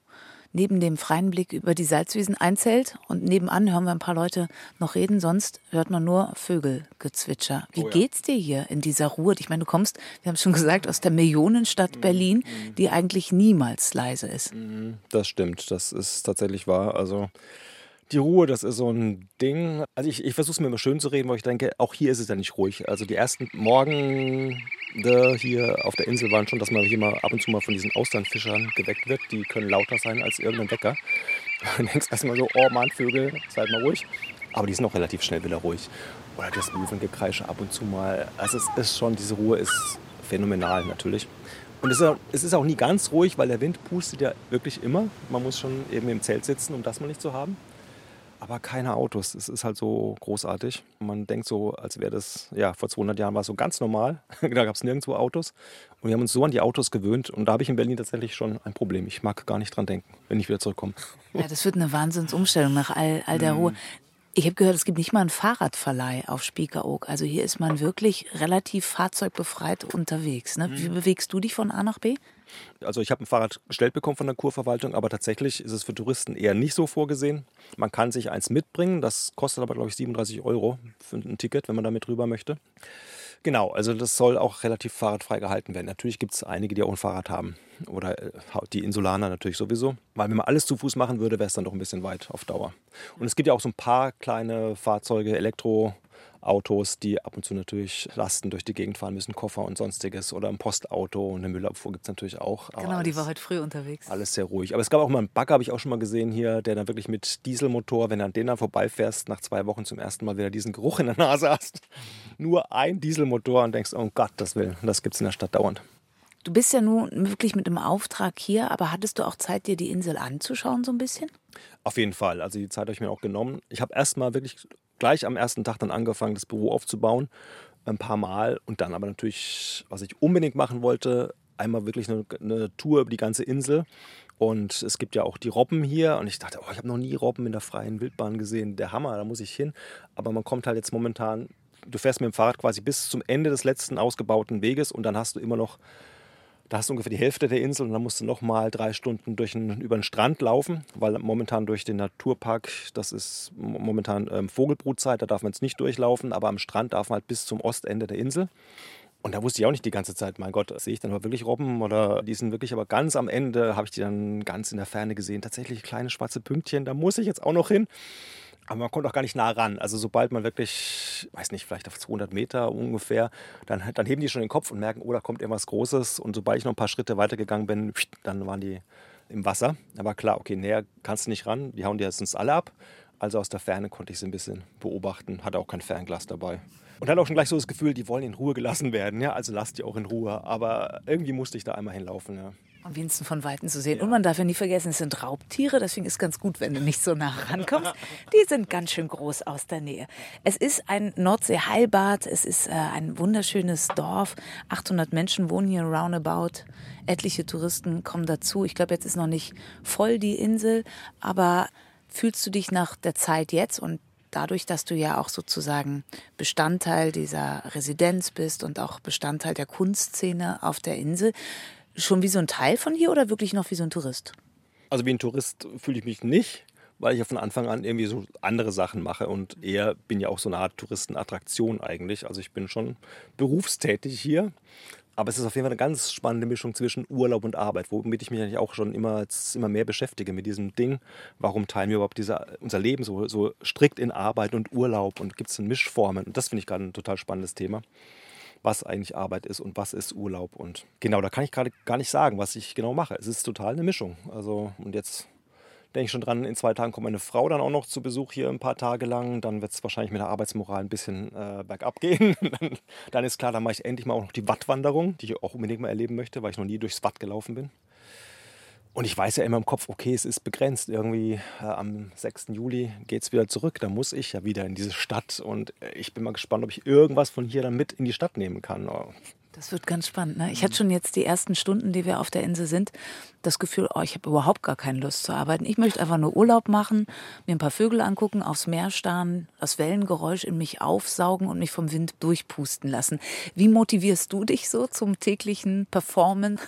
neben dem freien Blick über die Salzwiesen ein Zelt und nebenan hören wir ein paar Leute noch reden, sonst hört man nur Vögelgezwitscher. Wie oh ja. geht's dir hier in dieser Ruhe? Ich meine, du kommst, wir haben es schon gesagt, aus der Millionenstadt mhm. Berlin, mhm. die eigentlich niemals leise ist. Mhm. Das stimmt, das ist tatsächlich wahr. Also die Ruhe, das ist so ein Ding. Also ich, ich versuche es mir immer schön zu reden, weil ich denke, auch hier ist es ja nicht ruhig. Also die ersten Morgen hier auf der Insel waren schon, dass man hier mal ab und zu mal von diesen Austernfischern geweckt wird. Die können lauter sein als irgendein Wecker. Dann denkst erstmal so, oh Mann, Vögel, seid mal ruhig. Aber die sind auch relativ schnell wieder ruhig. Oder das Möwengekreische ab und zu mal. Also es ist schon, diese Ruhe ist phänomenal natürlich. Und es ist auch nie ganz ruhig, weil der Wind pustet ja wirklich immer. Man muss schon eben im Zelt sitzen, um das mal nicht zu haben aber keine Autos. Es ist halt so großartig. Man denkt so, als wäre das, ja, vor 200 Jahren war es so ganz normal. da gab es nirgendwo Autos. Und wir haben uns so an die Autos gewöhnt. Und da habe ich in Berlin tatsächlich schon ein Problem. Ich mag gar nicht dran denken, wenn ich wieder zurückkomme. Ja, das wird eine Wahnsinnsumstellung nach all, all der Ruhe. Ich habe gehört, es gibt nicht mal einen Fahrradverleih auf Spiekeroog. Also hier ist man wirklich relativ fahrzeugbefreit unterwegs. Ne? Wie mhm. bewegst du dich von A nach B? Also ich habe ein Fahrrad gestellt bekommen von der Kurverwaltung, aber tatsächlich ist es für Touristen eher nicht so vorgesehen. Man kann sich eins mitbringen, das kostet aber glaube ich 37 Euro für ein Ticket, wenn man damit rüber möchte. Genau, also das soll auch relativ fahrradfrei gehalten werden. Natürlich gibt es einige, die auch ein Fahrrad haben. Oder äh, die Insulaner natürlich sowieso. Weil wenn man alles zu Fuß machen würde, wäre es dann doch ein bisschen weit auf Dauer. Und es gibt ja auch so ein paar kleine Fahrzeuge, Elektro, Autos, die ab und zu natürlich Lasten durch die Gegend fahren müssen, Koffer und sonstiges. Oder ein Postauto und eine Müllabfuhr gibt es natürlich auch. genau, alles, die war heute früh unterwegs. Alles sehr ruhig. Aber es gab auch mal einen Bagger, habe ich auch schon mal gesehen hier, der dann wirklich mit Dieselmotor, wenn du an den dann vorbeifährst, nach zwei Wochen zum ersten Mal wieder diesen Geruch in der Nase hast. Nur ein Dieselmotor und denkst, oh Gott, das will, das gibt es in der Stadt dauernd. Du bist ja nun wirklich mit dem Auftrag hier, aber hattest du auch Zeit, dir die Insel anzuschauen, so ein bisschen? Auf jeden Fall. Also die Zeit habe ich mir auch genommen. Ich habe erst mal wirklich gleich am ersten Tag dann angefangen, das Büro aufzubauen. Ein paar Mal. Und dann aber natürlich, was ich unbedingt machen wollte, einmal wirklich eine, eine Tour über die ganze Insel. Und es gibt ja auch die Robben hier. Und ich dachte, oh, ich habe noch nie Robben in der freien Wildbahn gesehen. Der Hammer, da muss ich hin. Aber man kommt halt jetzt momentan, du fährst mit dem Fahrrad quasi bis zum Ende des letzten ausgebauten Weges und dann hast du immer noch da hast du ungefähr die Hälfte der Insel und dann musst du noch mal drei Stunden durch einen, über den Strand laufen, weil momentan durch den Naturpark, das ist momentan ähm, Vogelbrutzeit, da darf man jetzt nicht durchlaufen, aber am Strand darf man halt bis zum Ostende der Insel. Und da wusste ich auch nicht die ganze Zeit, mein Gott, sehe ich dann wirklich Robben oder die sind wirklich, aber ganz am Ende habe ich die dann ganz in der Ferne gesehen. Tatsächlich kleine schwarze Pünktchen, da muss ich jetzt auch noch hin. Aber man kommt auch gar nicht nah ran. Also sobald man wirklich, weiß nicht, vielleicht auf 200 Meter ungefähr, dann, dann heben die schon den Kopf und merken, oh, da kommt irgendwas Großes. Und sobald ich noch ein paar Schritte weitergegangen bin, dann waren die im Wasser. Aber klar, okay, näher kannst du nicht ran. Die hauen dir jetzt alle ab. Also aus der Ferne konnte ich sie ein bisschen beobachten. Hatte auch kein Fernglas dabei. Und hatte auch schon gleich so das Gefühl, die wollen in Ruhe gelassen werden. Ja, also lasst die auch in Ruhe. Aber irgendwie musste ich da einmal hinlaufen. Ja. Am wenigsten von Weitem zu sehen. Ja. Und man darf ja nie vergessen, es sind Raubtiere, deswegen ist es ganz gut, wenn du nicht so nah rankommst. Die sind ganz schön groß aus der Nähe. Es ist ein Nordsee-Heilbad, es ist äh, ein wunderschönes Dorf. 800 Menschen wohnen hier roundabout. Etliche Touristen kommen dazu. Ich glaube, jetzt ist noch nicht voll die Insel, aber fühlst du dich nach der Zeit jetzt und dadurch, dass du ja auch sozusagen Bestandteil dieser Residenz bist und auch Bestandteil der Kunstszene auf der Insel, schon wie so ein Teil von hier oder wirklich noch wie so ein Tourist? Also wie ein Tourist fühle ich mich nicht, weil ich ja von Anfang an irgendwie so andere Sachen mache und eher bin ja auch so eine Art Touristenattraktion eigentlich. Also ich bin schon berufstätig hier. Aber es ist auf jeden Fall eine ganz spannende Mischung zwischen Urlaub und Arbeit, womit ich mich eigentlich auch schon immer, immer mehr beschäftige mit diesem Ding. Warum teilen wir überhaupt diese, unser Leben so, so strikt in Arbeit und Urlaub und gibt es Mischformen? Und das finde ich gerade ein total spannendes Thema was eigentlich Arbeit ist und was ist Urlaub. Und genau, da kann ich gerade gar nicht sagen, was ich genau mache. Es ist total eine Mischung. Also, und jetzt denke ich schon dran, in zwei Tagen kommt meine Frau dann auch noch zu Besuch hier ein paar Tage lang. Dann wird es wahrscheinlich mit der Arbeitsmoral ein bisschen äh, bergab gehen. dann, dann, ist klar, dann mache ich endlich mal auch noch die Wattwanderung, die ich auch unbedingt mal erleben möchte, weil ich noch nie durchs Watt gelaufen bin. Und ich weiß ja immer im Kopf, okay, es ist begrenzt. Irgendwie äh, am 6. Juli geht es wieder zurück. Da muss ich ja wieder in diese Stadt. Und äh, ich bin mal gespannt, ob ich irgendwas von hier dann mit in die Stadt nehmen kann. Das wird ganz spannend. Ne? Ich hatte schon jetzt die ersten Stunden, die wir auf der Insel sind, das Gefühl, oh, ich habe überhaupt gar keine Lust zu arbeiten. Ich möchte einfach nur Urlaub machen, mir ein paar Vögel angucken, aufs Meer starren, das Wellengeräusch in mich aufsaugen und mich vom Wind durchpusten lassen. Wie motivierst du dich so zum täglichen Performen?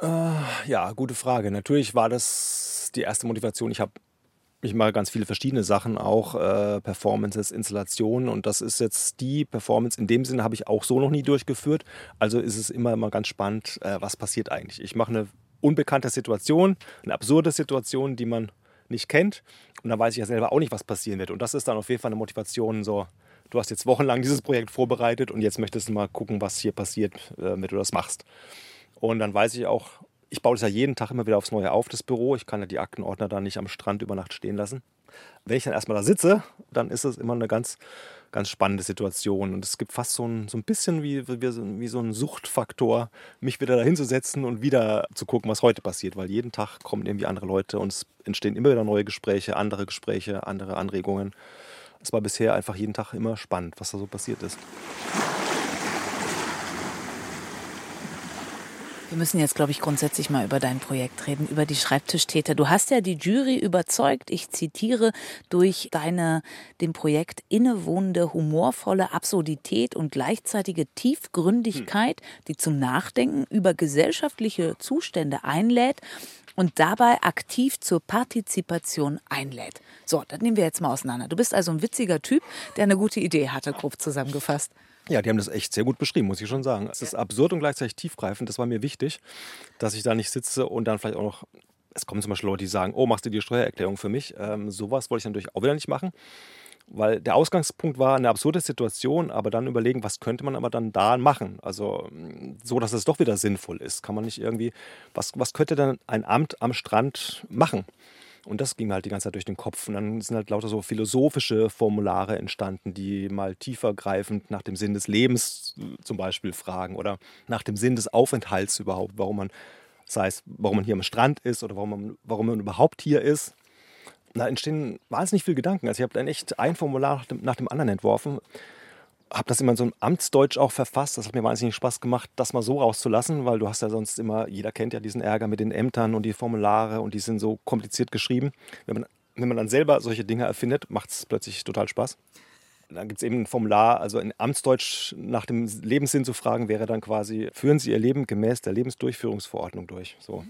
Äh, ja, gute Frage. Natürlich war das die erste Motivation. Ich habe ich mache ganz viele verschiedene Sachen, auch äh, Performances, Installationen und das ist jetzt die Performance in dem Sinne habe ich auch so noch nie durchgeführt. Also ist es immer immer ganz spannend, äh, was passiert eigentlich. Ich mache eine unbekannte Situation, eine absurde Situation, die man nicht kennt und dann weiß ich ja selber auch nicht, was passieren wird und das ist dann auf jeden Fall eine Motivation so. Du hast jetzt wochenlang dieses Projekt vorbereitet und jetzt möchtest du mal gucken, was hier passiert, äh, wenn du das machst. Und dann weiß ich auch, ich baue das ja jeden Tag immer wieder aufs Neue auf, das Büro. Ich kann ja die Aktenordner da nicht am Strand über Nacht stehen lassen. Wenn ich dann erstmal da sitze, dann ist es immer eine ganz, ganz spannende Situation. Und es gibt fast so ein, so ein bisschen wie, wie, wie so ein Suchtfaktor, mich wieder da hinzusetzen und wieder zu gucken, was heute passiert. Weil jeden Tag kommen irgendwie andere Leute und es entstehen immer wieder neue Gespräche, andere Gespräche, andere Anregungen. Es war bisher einfach jeden Tag immer spannend, was da so passiert ist. Wir müssen jetzt, glaube ich, grundsätzlich mal über dein Projekt reden, über die Schreibtischtäter. Du hast ja die Jury überzeugt, ich zitiere, durch deine dem Projekt innewohnende humorvolle Absurdität und gleichzeitige Tiefgründigkeit, die zum Nachdenken über gesellschaftliche Zustände einlädt und dabei aktiv zur Partizipation einlädt. So, das nehmen wir jetzt mal auseinander. Du bist also ein witziger Typ, der eine gute Idee hatte, grob zusammengefasst. Ja, die haben das echt sehr gut beschrieben, muss ich schon sagen. Es ist absurd und gleichzeitig tiefgreifend. Das war mir wichtig, dass ich da nicht sitze und dann vielleicht auch noch. Es kommen zum Beispiel Leute, die sagen: Oh, machst du die Steuererklärung für mich? Ähm, sowas wollte ich natürlich auch wieder nicht machen. Weil der Ausgangspunkt war eine absurde Situation, aber dann überlegen, was könnte man aber dann da machen? Also so, dass es doch wieder sinnvoll ist. Kann man nicht irgendwie, was, was könnte dann ein Amt am Strand machen? Und das ging halt die ganze Zeit durch den Kopf. Und dann sind halt lauter so philosophische Formulare entstanden, die mal tiefergreifend nach dem Sinn des Lebens äh, zum Beispiel fragen oder nach dem Sinn des Aufenthalts überhaupt, warum man, sei es, warum man hier am Strand ist oder warum man, warum man überhaupt hier ist. Da entstehen wahnsinnig viele Gedanken. Also ich habe dann echt ein Formular nach dem, nach dem anderen entworfen habe das immer in so einem Amtsdeutsch auch verfasst. Das hat mir wahnsinnig Spaß gemacht, das mal so rauszulassen, weil du hast ja sonst immer, jeder kennt ja diesen Ärger mit den Ämtern und die Formulare und die sind so kompliziert geschrieben. Wenn man, wenn man dann selber solche Dinge erfindet, macht es plötzlich total Spaß. Dann gibt es eben ein Formular, also in Amtsdeutsch nach dem Lebenssinn zu fragen, wäre dann quasi, führen Sie Ihr Leben gemäß der Lebensdurchführungsverordnung durch. So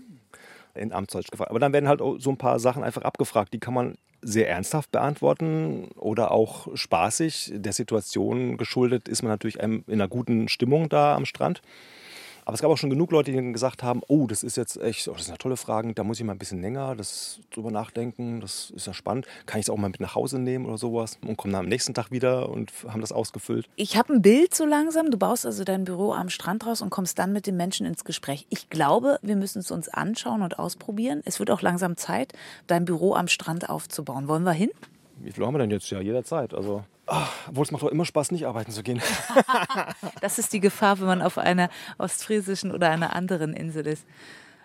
in Amtsdeutsch gefragt. Aber dann werden halt so ein paar Sachen einfach abgefragt, die kann man sehr ernsthaft beantworten oder auch spaßig. Der Situation geschuldet ist man natürlich in einer guten Stimmung da am Strand. Aber es gab auch schon genug Leute, die gesagt haben, oh, das ist jetzt echt, oh, das sind ja tolle Fragen, da muss ich mal ein bisschen länger das drüber nachdenken, das ist ja spannend. Kann ich es auch mal mit nach Hause nehmen oder sowas und kommen dann am nächsten Tag wieder und haben das ausgefüllt. Ich habe ein Bild so langsam, du baust also dein Büro am Strand raus und kommst dann mit den Menschen ins Gespräch. Ich glaube, wir müssen es uns anschauen und ausprobieren. Es wird auch langsam Zeit, dein Büro am Strand aufzubauen. Wollen wir hin? Wie viel haben wir denn jetzt? Ja, jederzeit. Also obwohl es macht doch immer Spaß, nicht arbeiten zu gehen. das ist die Gefahr, wenn man auf einer ostfriesischen oder einer anderen Insel ist.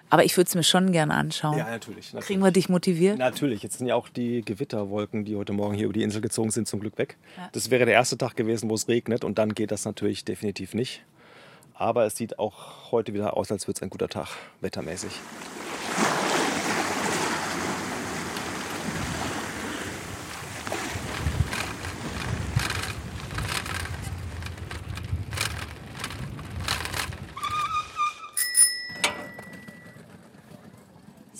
Aber ich würde es mir schon gerne anschauen. Ja, natürlich, natürlich, Kriegen wir dich motiviert? Natürlich. Jetzt sind ja auch die Gewitterwolken, die heute Morgen hier über die Insel gezogen sind, zum Glück weg. Ja. Das wäre der erste Tag gewesen, wo es regnet und dann geht das natürlich definitiv nicht. Aber es sieht auch heute wieder aus, als würde es ein guter Tag, wettermäßig.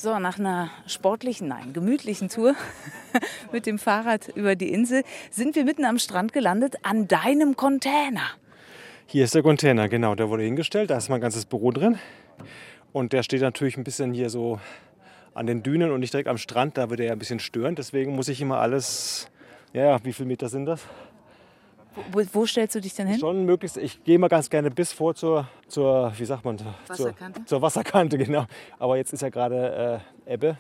So, nach einer sportlichen, nein, gemütlichen Tour mit dem Fahrrad über die Insel sind wir mitten am Strand gelandet an deinem Container. Hier ist der Container, genau. Der wurde hingestellt. Da ist mein ganzes Büro drin. Und der steht natürlich ein bisschen hier so an den Dünen und nicht direkt am Strand. Da wird er ja ein bisschen stören. Deswegen muss ich immer alles, ja, wie viele Meter sind das? Wo, wo, stellst du dich denn hin? Schon möglichst. Ich gehe mal ganz gerne bis vor zur, zur wie sagt man, Wasserkante. Zur, zur Wasserkante, genau. Aber jetzt ist ja gerade äh, Ebbe.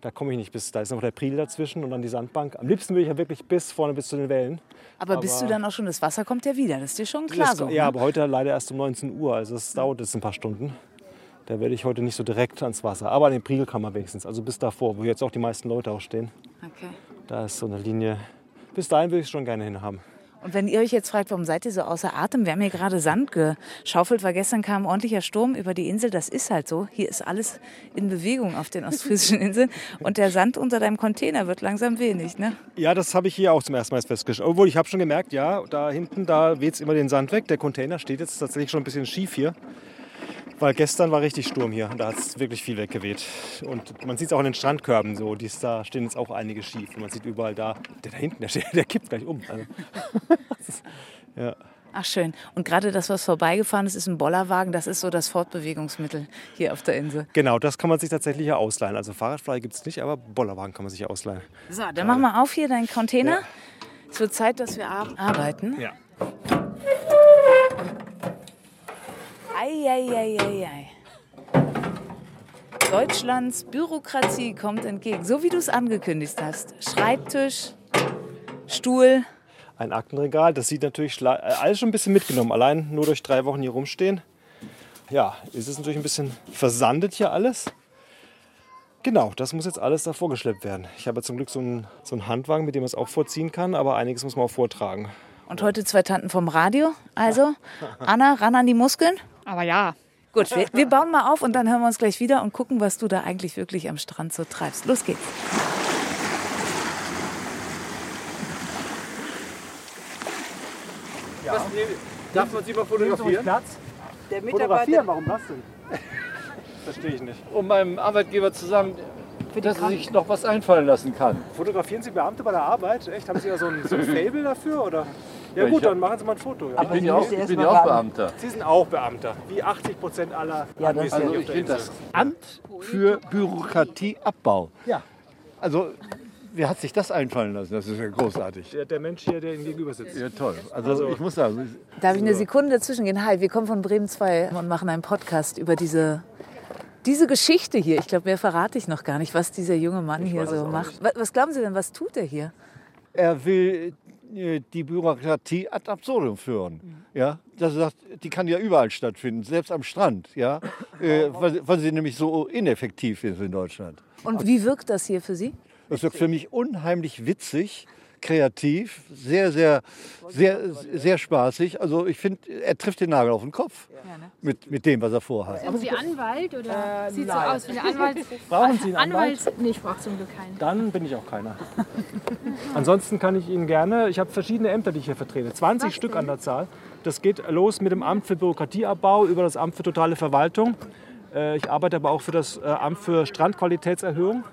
Da komme ich nicht bis, da ist noch der Priel dazwischen und dann die Sandbank. Am liebsten würde ich ja wirklich bis vorne, bis zu den Wellen. Aber, bist du dann auch schon, das Wasser kommt ja wieder, das ist dir schon klar Das- so. ja, ne? aber heute leider erst um 19 Uhr, also es dauert jetzt ein paar Stunden. Da werde ich heute nicht so direkt ans Wasser. Aber an den Priel kann man wenigstens, also bis davor, wo jetzt auch die meisten Leute auch stehen. Okay. Da ist so eine Linie. Bis dahin würde ich es schon gerne hinhaben. Und wenn ihr euch jetzt fragt, warum seid ihr so außer Atem? Wir haben hier gerade Sand geschaufelt, weil gestern kam ein ordentlicher Sturm über die Insel. Das ist halt so. Hier ist alles in Bewegung auf den ostfriesischen Inseln. Und der Sand unter deinem Container wird langsam wenig, ne? Ja, das habe ich hier auch zum ersten Mal festgestellt. Obwohl, ich habe schon gemerkt, ja, da hinten, da weht es immer den Sand weg. Der Container steht jetzt tatsächlich schon ein bisschen schief hier. Weil gestern war richtig Sturm hier. Da hat es wirklich viel weggeweht. Und man sieht es auch in den Strandkörben so. Die ist, da stehen jetzt auch einige schief. Und man sieht überall da, der da hinten, der, steht, der kippt gleich um. Also, ist- ja. Ach schön. Und gerade das, was vorbeigefahren ist, ist ein Bollerwagen. Das ist so das Fortbewegungsmittel hier auf der Insel. Genau, das kann man sich tatsächlich hier ausleihen. Also Fahrradfrei gibt es nicht, aber Bollerwagen kann man sich ausleihen. So, dann mach mal auf hier deinen Container. Es wird Zeit, dass wir ar- arbeiten. Ja. Eieieiei. Deutschlands Bürokratie kommt entgegen, so wie du es angekündigt hast. Schreibtisch, Stuhl. Ein Aktenregal, das sieht natürlich äh, alles schon ein bisschen mitgenommen. Allein nur durch drei Wochen hier rumstehen. Ja, ist es natürlich ein bisschen versandet hier alles. Genau, das muss jetzt alles davor geschleppt werden. Ich habe zum Glück so einen, so einen Handwagen, mit dem man es auch vorziehen kann, aber einiges muss man auch vortragen. Und heute zwei Tanten vom Radio. Also, Anna, ran an die Muskeln. Aber ja, Gut, wir, wir bauen mal auf und dann hören wir uns gleich wieder und gucken, was du da eigentlich wirklich am Strand so treibst. Los geht's. Darf man sie mal fotografieren? Platz? Der Fotografieren, warum das denn? Verstehe ich nicht. um meinem Arbeitgeber zu sagen, dass er sich noch was einfallen lassen kann. Fotografieren Sie Beamte bei der Arbeit? Echt? Haben Sie ja so ein, so ein Fable dafür? Oder? Ja, gut, ich dann machen Sie mal ein Foto. Ja. Ich bin ja Sie auch, ich bin auch. Beamter. Sie sind auch Beamter, wie 80 Prozent aller Ja, das Also ich finde das Amt für Bürokratieabbau. Ja. Also wer hat sich das einfallen lassen? Das ist ja großartig. Der, der Mensch hier, der Ihnen gegenüber sitzt. Ja, toll. Also, ich muss sagen, Darf ich eine Sekunde dazwischen gehen? Hi, wir kommen von Bremen 2 und machen einen Podcast über diese, diese Geschichte hier. Ich glaube, mehr verrate ich noch gar nicht, was dieser junge Mann hier so macht. Was, was glauben Sie denn, was tut er hier? er will die Bürokratie ad absurdum führen. Ja, das sagt, die kann ja überall stattfinden, selbst am Strand, ja, äh, weil, weil sie nämlich so ineffektiv ist in Deutschland. Und wie wirkt das hier für Sie? Das wirkt für mich unheimlich witzig, kreativ, sehr, sehr, sehr, sehr spaßig. Also ich finde, er trifft den Nagel auf den Kopf mit, mit dem, was er vorhat. sind Sie Anwalt oder sieht so aus wie eine Anwalt? Brauchen Sie einen Anwalt? Nee, ich brauche zum Glück keinen. Dann bin ich auch keiner. Ansonsten kann ich Ihnen gerne, ich habe verschiedene Ämter, die ich hier vertrete, 20 Stück an der Zahl. Das geht los mit dem Amt für Bürokratieabbau über das Amt für totale Verwaltung. Äh, Ich arbeite aber auch für das äh, Amt für Strandqualitätserhöhung.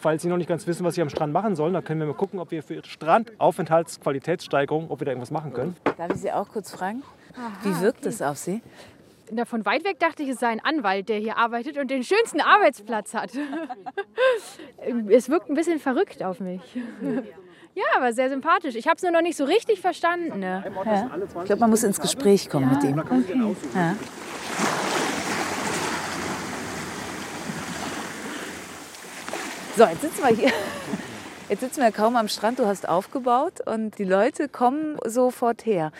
Falls Sie noch nicht ganz wissen, was Sie am Strand machen sollen, dann können wir mal gucken, ob wir für Strandaufenthaltsqualitätssteigerung, ob wir da irgendwas machen können. Darf ich Sie auch kurz fragen? Wie wirkt es auf Sie? Na, von weit weg dachte ich, es sei ein Anwalt, der hier arbeitet und den schönsten Arbeitsplatz hat. es wirkt ein bisschen verrückt auf mich. Ja, aber sehr sympathisch. Ich habe es nur noch nicht so richtig verstanden. Ne? Ich glaube, man muss ins Gespräch kommen mit ihm. Ja. So, jetzt sitzen wir hier. Jetzt sitzen wir kaum am Strand. Du hast aufgebaut und die Leute kommen sofort her.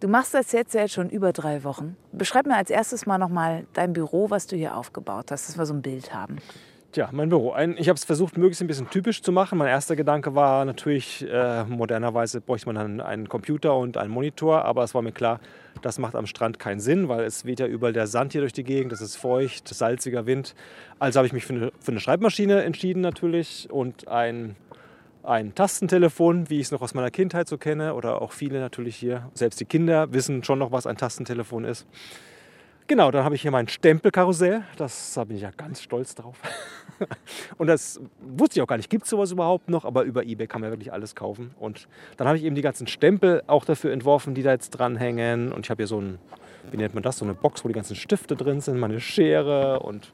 Du machst das jetzt ja schon über drei Wochen. Beschreib mir als erstes mal noch mal dein Büro, was du hier aufgebaut hast, dass wir so ein Bild haben. Tja, mein Büro. Ein, ich habe es versucht, möglichst ein bisschen typisch zu machen. Mein erster Gedanke war natürlich, äh, modernerweise bräuchte man dann einen Computer und einen Monitor. Aber es war mir klar, das macht am Strand keinen Sinn, weil es weht ja überall der Sand hier durch die Gegend. Es ist feucht, salziger Wind. Also habe ich mich für eine, für eine Schreibmaschine entschieden natürlich und ein, ein Tastentelefon, wie ich es noch aus meiner Kindheit so kenne. Oder auch viele natürlich hier. Selbst die Kinder wissen schon noch, was ein Tastentelefon ist. Genau, dann habe ich hier mein Stempelkarussell. Das, da bin ich ja ganz stolz drauf. Und das wusste ich auch gar nicht. Gibt es sowas überhaupt noch? Aber über Ebay kann man wirklich alles kaufen. Und dann habe ich eben die ganzen Stempel auch dafür entworfen, die da jetzt dranhängen. Und ich habe hier so ein, wie nennt man das, so eine Box, wo die ganzen Stifte drin sind, meine Schere und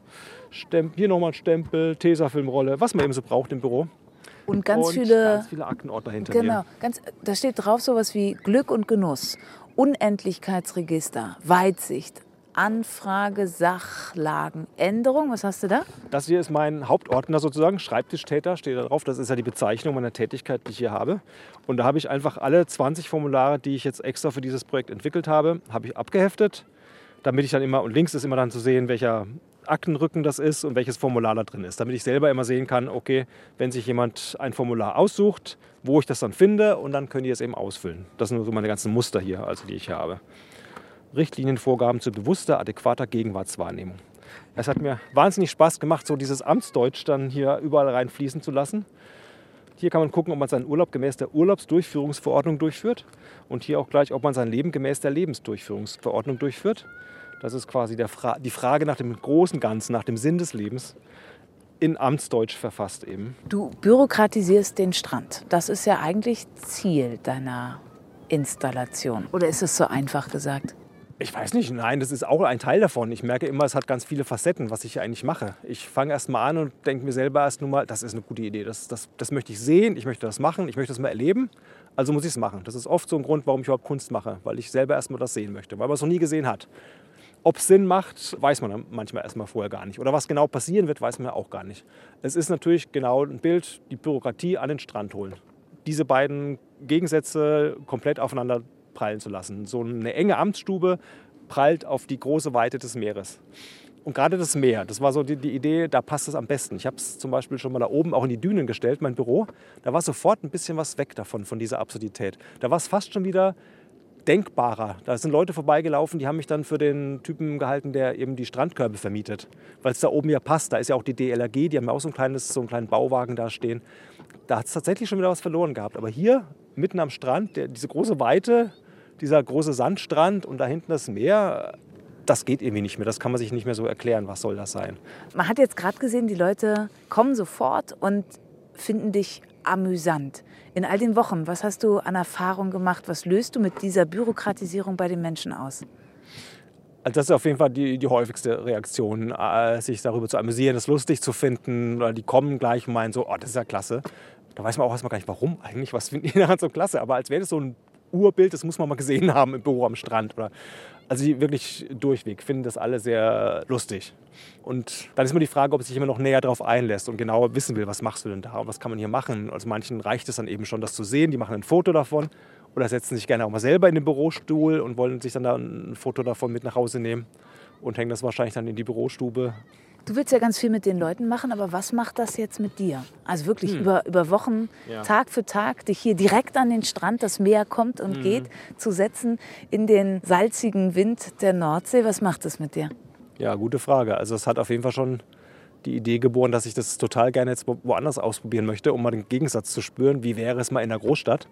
Stempel, hier nochmal ein Stempel, Tesafilmrolle, was man eben so braucht im Büro. Und ganz und viele ganz viele Aktenordner hinter Genau, mir. ganz, da steht drauf sowas wie Glück und Genuss, Unendlichkeitsregister, Weitsicht, Anfrage Sachlagenänderung. Was hast du da? Das hier ist mein Hauptordner sozusagen, Schreibtischtäter steht da drauf. Das ist ja die Bezeichnung meiner Tätigkeit, die ich hier habe. Und da habe ich einfach alle 20 Formulare, die ich jetzt extra für dieses Projekt entwickelt habe, habe ich abgeheftet, damit ich dann immer, und links ist immer dann zu sehen, welcher Aktenrücken das ist und welches Formular da drin ist, damit ich selber immer sehen kann, okay, wenn sich jemand ein Formular aussucht, wo ich das dann finde und dann können die es eben ausfüllen. Das sind so meine ganzen Muster hier, also die ich hier habe. Richtlinienvorgaben zu bewusster, adäquater Gegenwartswahrnehmung. Es hat mir wahnsinnig Spaß gemacht, so dieses Amtsdeutsch dann hier überall reinfließen zu lassen. Hier kann man gucken, ob man seinen Urlaub gemäß der Urlaubsdurchführungsverordnung durchführt und hier auch gleich, ob man sein Leben gemäß der Lebensdurchführungsverordnung durchführt. Das ist quasi Fra die Frage nach dem großen Ganzen, nach dem Sinn des Lebens in Amtsdeutsch verfasst eben. Du bürokratisierst den Strand. Das ist ja eigentlich Ziel deiner Installation. Oder ist es so einfach gesagt? Ich weiß nicht, nein, das ist auch ein Teil davon. Ich merke immer, es hat ganz viele Facetten, was ich eigentlich mache. Ich fange erst mal an und denke mir selber erst nur mal, das ist eine gute Idee, das, das, das möchte ich sehen, ich möchte das machen, ich möchte das mal erleben, also muss ich es machen. Das ist oft so ein Grund, warum ich überhaupt Kunst mache, weil ich selber erst mal das sehen möchte, weil man es noch nie gesehen hat. Ob es Sinn macht, weiß man manchmal erstmal vorher gar nicht. Oder was genau passieren wird, weiß man auch gar nicht. Es ist natürlich genau ein Bild, die Bürokratie an den Strand holen. Diese beiden Gegensätze komplett aufeinander prallen zu lassen. So eine enge Amtsstube prallt auf die große Weite des Meeres. Und gerade das Meer, das war so die, die Idee, da passt es am besten. Ich habe es zum Beispiel schon mal da oben auch in die Dünen gestellt, mein Büro. Da war sofort ein bisschen was weg davon, von dieser Absurdität. Da war es fast schon wieder denkbarer. Da sind Leute vorbeigelaufen, die haben mich dann für den Typen gehalten, der eben die Strandkörbe vermietet. Weil es da oben ja passt. Da ist ja auch die DLRG, die haben ja auch so, ein kleines, so einen kleinen Bauwagen da stehen. Da hat es tatsächlich schon wieder was verloren gehabt. Aber hier, mitten am Strand, der, diese große Weite, dieser große Sandstrand und da hinten das Meer, das geht irgendwie nicht mehr. Das kann man sich nicht mehr so erklären. Was soll das sein? Man hat jetzt gerade gesehen, die Leute kommen sofort und finden dich amüsant. In all den Wochen, was hast du an Erfahrung gemacht? Was löst du mit dieser Bürokratisierung bei den Menschen aus? Also das ist auf jeden Fall die, die häufigste Reaktion, äh, sich darüber zu amüsieren, es lustig zu finden. Oder die kommen gleich und meinen so, oh, das ist ja klasse. Da weiß man auch erstmal gar nicht, warum eigentlich, was finden die daran so klasse. Aber als wäre das so ein Urbild, das muss man mal gesehen haben im Büro am Strand. Oder, also wirklich durchweg finden das alle sehr lustig. Und dann ist immer die Frage, ob sich immer noch näher darauf einlässt und genauer wissen will, was machst du denn da und was kann man hier machen. Also manchen reicht es dann eben schon, das zu sehen, die machen ein Foto davon oder setzen sich gerne auch mal selber in den Bürostuhl und wollen sich dann da ein Foto davon mit nach Hause nehmen und hängen das wahrscheinlich dann in die Bürostube Du willst ja ganz viel mit den Leuten machen, aber was macht das jetzt mit dir? Also wirklich hm. über, über Wochen, ja. Tag für Tag, dich hier direkt an den Strand, das Meer kommt und hm. geht, zu setzen in den salzigen Wind der Nordsee. Was macht das mit dir? Ja, gute Frage. Also es hat auf jeden Fall schon die Idee geboren, dass ich das total gerne jetzt woanders ausprobieren möchte, um mal den Gegensatz zu spüren. Wie wäre es mal in der Großstadt?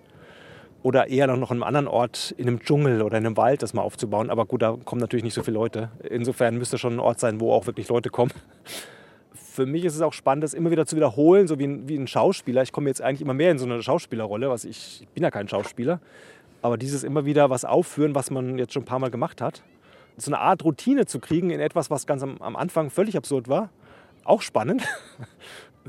Oder eher noch an einem anderen Ort in einem Dschungel oder in einem Wald das mal aufzubauen. Aber gut, da kommen natürlich nicht so viele Leute. Insofern müsste schon ein Ort sein, wo auch wirklich Leute kommen. Für mich ist es auch spannend, das immer wieder zu wiederholen, so wie ein, wie ein Schauspieler. Ich komme jetzt eigentlich immer mehr in so eine Schauspielerrolle, was ich, ich bin ja kein Schauspieler. Aber dieses immer wieder was aufführen, was man jetzt schon ein paar Mal gemacht hat, so eine Art Routine zu kriegen in etwas, was ganz am, am Anfang völlig absurd war, auch spannend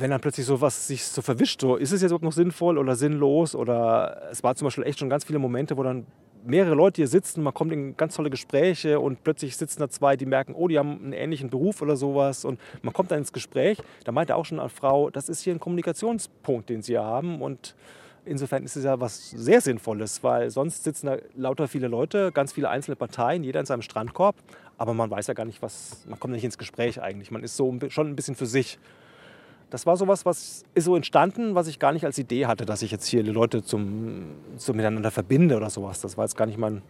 wenn dann plötzlich so was sich so verwischt, so ist es jetzt überhaupt noch sinnvoll oder sinnlos? Oder es war zum Beispiel echt schon ganz viele Momente, wo dann mehrere Leute hier sitzen, man kommt in ganz tolle Gespräche und plötzlich sitzen da zwei, die merken, oh, die haben einen ähnlichen Beruf oder sowas und man kommt dann ins Gespräch. Da meinte auch schon eine Frau, das ist hier ein Kommunikationspunkt, den sie hier haben und insofern ist es ja was sehr Sinnvolles, weil sonst sitzen da lauter viele Leute, ganz viele einzelne Parteien, jeder in seinem Strandkorb, aber man weiß ja gar nicht, was, man kommt nicht ins Gespräch eigentlich, man ist so schon ein bisschen für sich das war sowas, was ist so entstanden, was ich gar nicht als Idee hatte, dass ich jetzt hier die Leute zum, zum Miteinander verbinde oder sowas. Das war jetzt gar nicht mein,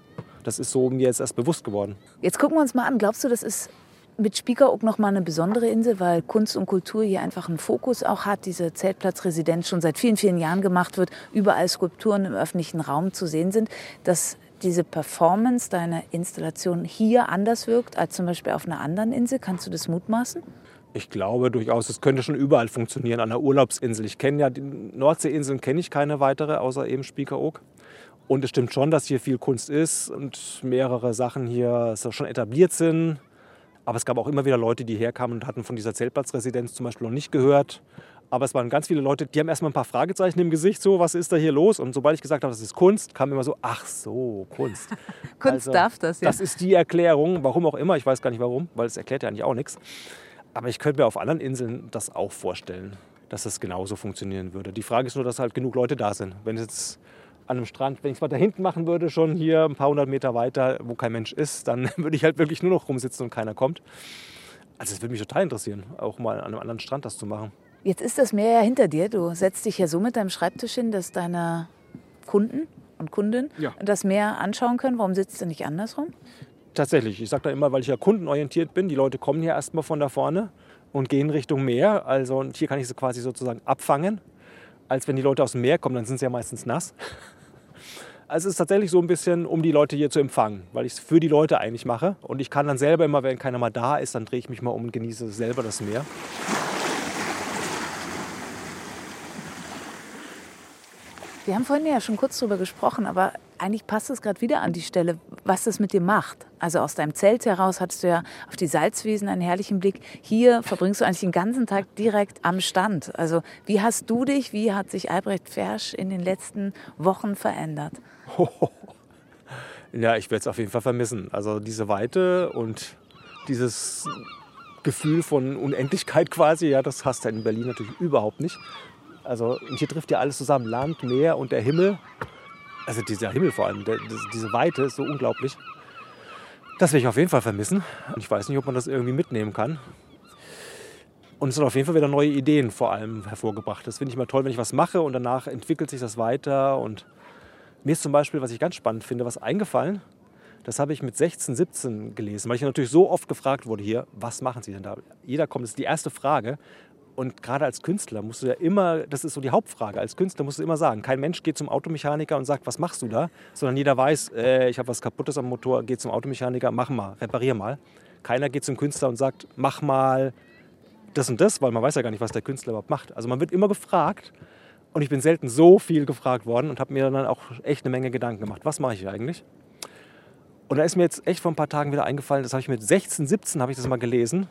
das ist so mir jetzt erst bewusst geworden. Jetzt gucken wir uns mal an. Glaubst du, das ist mit Spiekeroog noch mal eine besondere Insel, weil Kunst und Kultur hier einfach einen Fokus auch hat. Diese Zeltplatzresidenz schon seit vielen, vielen Jahren gemacht wird, überall Skulpturen im öffentlichen Raum zu sehen sind, dass diese Performance deiner Installation hier anders wirkt als zum Beispiel auf einer anderen Insel. Kannst du das mutmaßen? Ich glaube durchaus, es könnte schon überall funktionieren, an der Urlaubsinsel. Ich kenne ja, die Nordseeinseln kenne ich keine weitere, außer eben Spiekeroog. Und es stimmt schon, dass hier viel Kunst ist und mehrere Sachen hier schon etabliert sind. Aber es gab auch immer wieder Leute, die herkamen und hatten von dieser Zeltplatzresidenz zum Beispiel noch nicht gehört. Aber es waren ganz viele Leute, die haben erstmal ein paar Fragezeichen im Gesicht, so, was ist da hier los? Und sobald ich gesagt habe, das ist Kunst, kam immer so, ach so, Kunst. Kunst Also, darf das, ja. Das ist die Erklärung, warum auch immer, ich weiß gar nicht warum, weil es erklärt ja eigentlich auch nichts. Aber ich könnte mir auf anderen Inseln das auch vorstellen, dass das genauso funktionieren würde. Die Frage ist nur, dass halt genug Leute da sind. Wenn es jetzt an einem Strand, wenn ich es mal da hinten machen würde, schon hier ein paar hundert Meter weiter, wo kein Mensch ist, dann würde ich halt wirklich nur noch rumsitzen und keiner kommt. Also es würde mich total interessieren, auch mal an einem anderen Strand das zu machen. Jetzt ist das Meer ja hinter dir. Du setzt dich ja so mit deinem Schreibtisch hin, dass deine Kunden und Kundinnen Ja. das Meer anschauen können. Warum sitzt du nicht andersrum? Tatsächlich, ich sage da immer, weil ich ja kundenorientiert bin, die Leute kommen hier erstmal von da vorne und gehen Richtung Meer. Also und hier kann ich sie quasi sozusagen abfangen. Als wenn die Leute aus dem Meer kommen, dann sind sie ja meistens nass. Also es ist tatsächlich so ein bisschen, um die Leute hier zu empfangen, weil ich es für die Leute eigentlich mache. Und ich kann dann selber immer, wenn keiner mal da ist, dann drehe ich mich mal um und genieße selber das Meer. Wir haben vorhin ja schon kurz drüber gesprochen, aber eigentlich passt es gerade wieder an die Stelle, was das mit dir macht. Also aus deinem Zelt heraus hattest du ja auf die Salzwiesen einen herrlichen Blick. Hier verbringst du eigentlich den ganzen Tag direkt am Stand. Also wie hast du dich, wie hat sich Albrecht Fersch in den letzten Wochen verändert? Ja, ich werde es auf jeden Fall vermissen. Also diese Weite und dieses Gefühl von Unendlichkeit quasi, ja, das hast du in Berlin natürlich überhaupt nicht. Also hier trifft ja alles zusammen, Land, Meer und der Himmel. Also dieser Himmel vor allem, der, diese Weite ist so unglaublich. Das werde ich auf jeden Fall vermissen. Ich weiß nicht, ob man das irgendwie mitnehmen kann. Und es hat auf jeden Fall wieder neue Ideen vor allem hervorgebracht. Das finde ich mal toll, wenn ich was mache und danach entwickelt sich das weiter. Und mir ist zum Beispiel, was ich ganz spannend finde, was eingefallen. Das habe ich mit 16, 17 gelesen, weil ich natürlich so oft gefragt wurde hier, was machen Sie denn da? Jeder kommt, das ist die erste Frage. Und gerade als Künstler musst du ja immer, das ist so die Hauptfrage, als Künstler musst du immer sagen, kein Mensch geht zum Automechaniker und sagt, was machst du da? Sondern jeder weiß, äh, ich habe was Kaputtes am Motor, geht zum Automechaniker, mach mal, reparier mal. Keiner geht zum Künstler und sagt, mach mal das und das, weil man weiß ja gar nicht, was der Künstler überhaupt macht. Also man wird immer gefragt und ich bin selten so viel gefragt worden und habe mir dann auch echt eine Menge Gedanken gemacht. Was mache ich eigentlich? Und da ist mir jetzt echt vor ein paar Tagen wieder eingefallen, das habe ich mit 16, 17 habe ich das mal gelesen.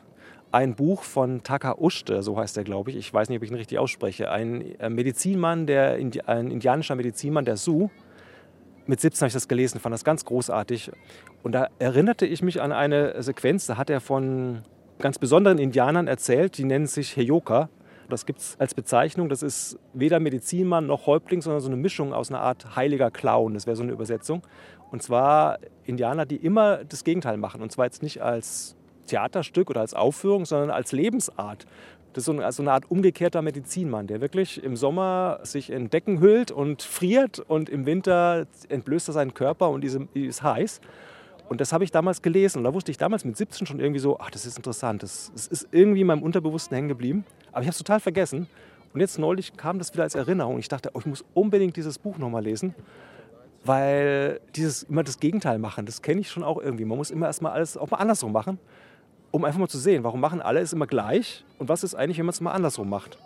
Ein Buch von Taka Ushte, so heißt er, glaube ich. Ich weiß nicht, ob ich ihn richtig ausspreche. Ein äh, Medizinmann, der, ein indianischer Medizinmann, der Sioux. Mit 17 habe ich das gelesen, fand das ganz großartig. Und da erinnerte ich mich an eine Sequenz, da hat er von ganz besonderen Indianern erzählt, die nennen sich Heyoka. Das gibt es als Bezeichnung. Das ist weder Medizinmann noch Häuptling, sondern so eine Mischung aus einer Art heiliger Clown. Das wäre so eine Übersetzung. Und zwar Indianer, die immer das Gegenteil machen. Und zwar jetzt nicht als Theaterstück oder als Aufführung, sondern als Lebensart. Das ist so eine, so eine Art umgekehrter Medizinmann, der wirklich im Sommer sich in Decken hüllt und friert und im Winter entblößt er seinen Körper und ist, ist heiß. Und das habe ich damals gelesen und da wusste ich damals mit 17 schon irgendwie so, ach, das ist interessant. Das, das ist irgendwie in meinem Unterbewussten hängen geblieben. Aber ich habe es total vergessen. Und jetzt neulich kam das wieder als Erinnerung. Ich dachte, oh, ich muss unbedingt dieses Buch nochmal lesen. Weil dieses immer das Gegenteil machen, das kenne ich schon auch irgendwie. Man muss immer erstmal alles auch mal andersrum machen, um einfach mal zu sehen, warum machen alle es immer gleich und was ist eigentlich, wenn man es mal andersrum macht.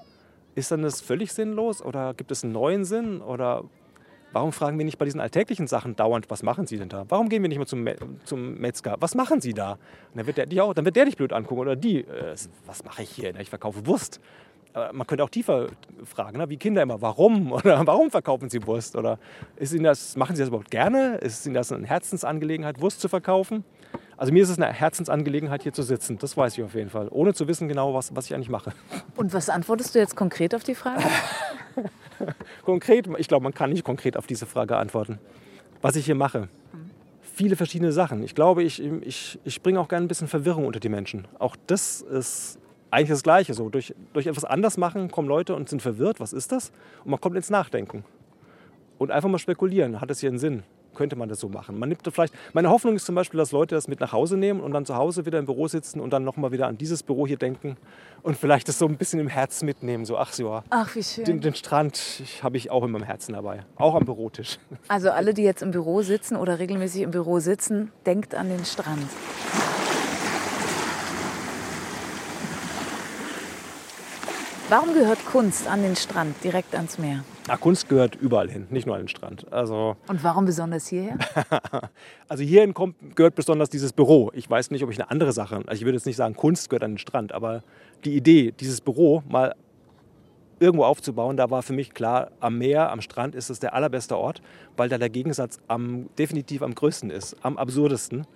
Ist dann das völlig sinnlos oder gibt es einen neuen Sinn oder warum fragen wir nicht bei diesen alltäglichen Sachen dauernd, was machen Sie denn da? Warum gehen wir nicht mal zum, Me zum Metzger? Was machen Sie da? Und dann wird der dich auch, dann wird der dich blöd angucken oder die. Äh, was mache ich hier? Na, Ich verkaufe Wurst. Man könnte auch tiefer fragen, ne? wie Kinder immer, warum? Oder warum verkaufen sie Wurst? Oder ist Ihnen das, machen Sie das überhaupt gerne? Ist Ihnen das eine Herzensangelegenheit, Wurst zu verkaufen? Also mir ist es eine Herzensangelegenheit, hier zu sitzen. Das weiß ich auf jeden Fall. Ohne zu wissen genau, was, was ich eigentlich mache. Und was antwortest du jetzt konkret auf die Frage? Konkret, ich glaube, man kann nicht konkret auf diese Frage antworten. Was ich hier mache. Viele verschiedene Sachen. Ich glaube, ich, ich, ich bringe auch gerne ein bisschen Verwirrung unter die Menschen. Auch das ist eigentlich das Gleiche. So, durch, durch etwas anders machen kommen Leute und sind verwirrt. Was ist das? Und man kommt ins Nachdenken. Und einfach mal spekulieren. Hat das hier einen Sinn? Könnte man das so machen? Man nimmt vielleicht, meine Hoffnung ist zum Beispiel, dass Leute das mit nach Hause nehmen und dann zu Hause wieder im Büro sitzen und dann nochmal wieder an dieses Büro hier denken und vielleicht das so ein bisschen im Herzen mitnehmen. So, ach so, ja, Ach, wie schön. den, den Strand habe ich auch in meinem Herzen dabei. Auch am Bürotisch. Also alle, die jetzt im Büro sitzen oder regelmäßig im Büro sitzen, denkt an den Strand. Warum gehört Kunst an den Strand, direkt ans Meer? Ja, Kunst gehört überall hin, nicht nur an den Strand. Also, Und warum besonders hierher? also hierhin kommt, gehört besonders dieses Büro. Ich weiß nicht, ob ich eine andere Sache, also ich würde jetzt nicht sagen, Kunst gehört an den Strand, aber die Idee, dieses Büro mal irgendwo aufzubauen, da war für mich klar, am Meer, am Strand ist es der allerbeste Ort, weil da der Gegensatz am, definitiv am größten ist, am absurdesten.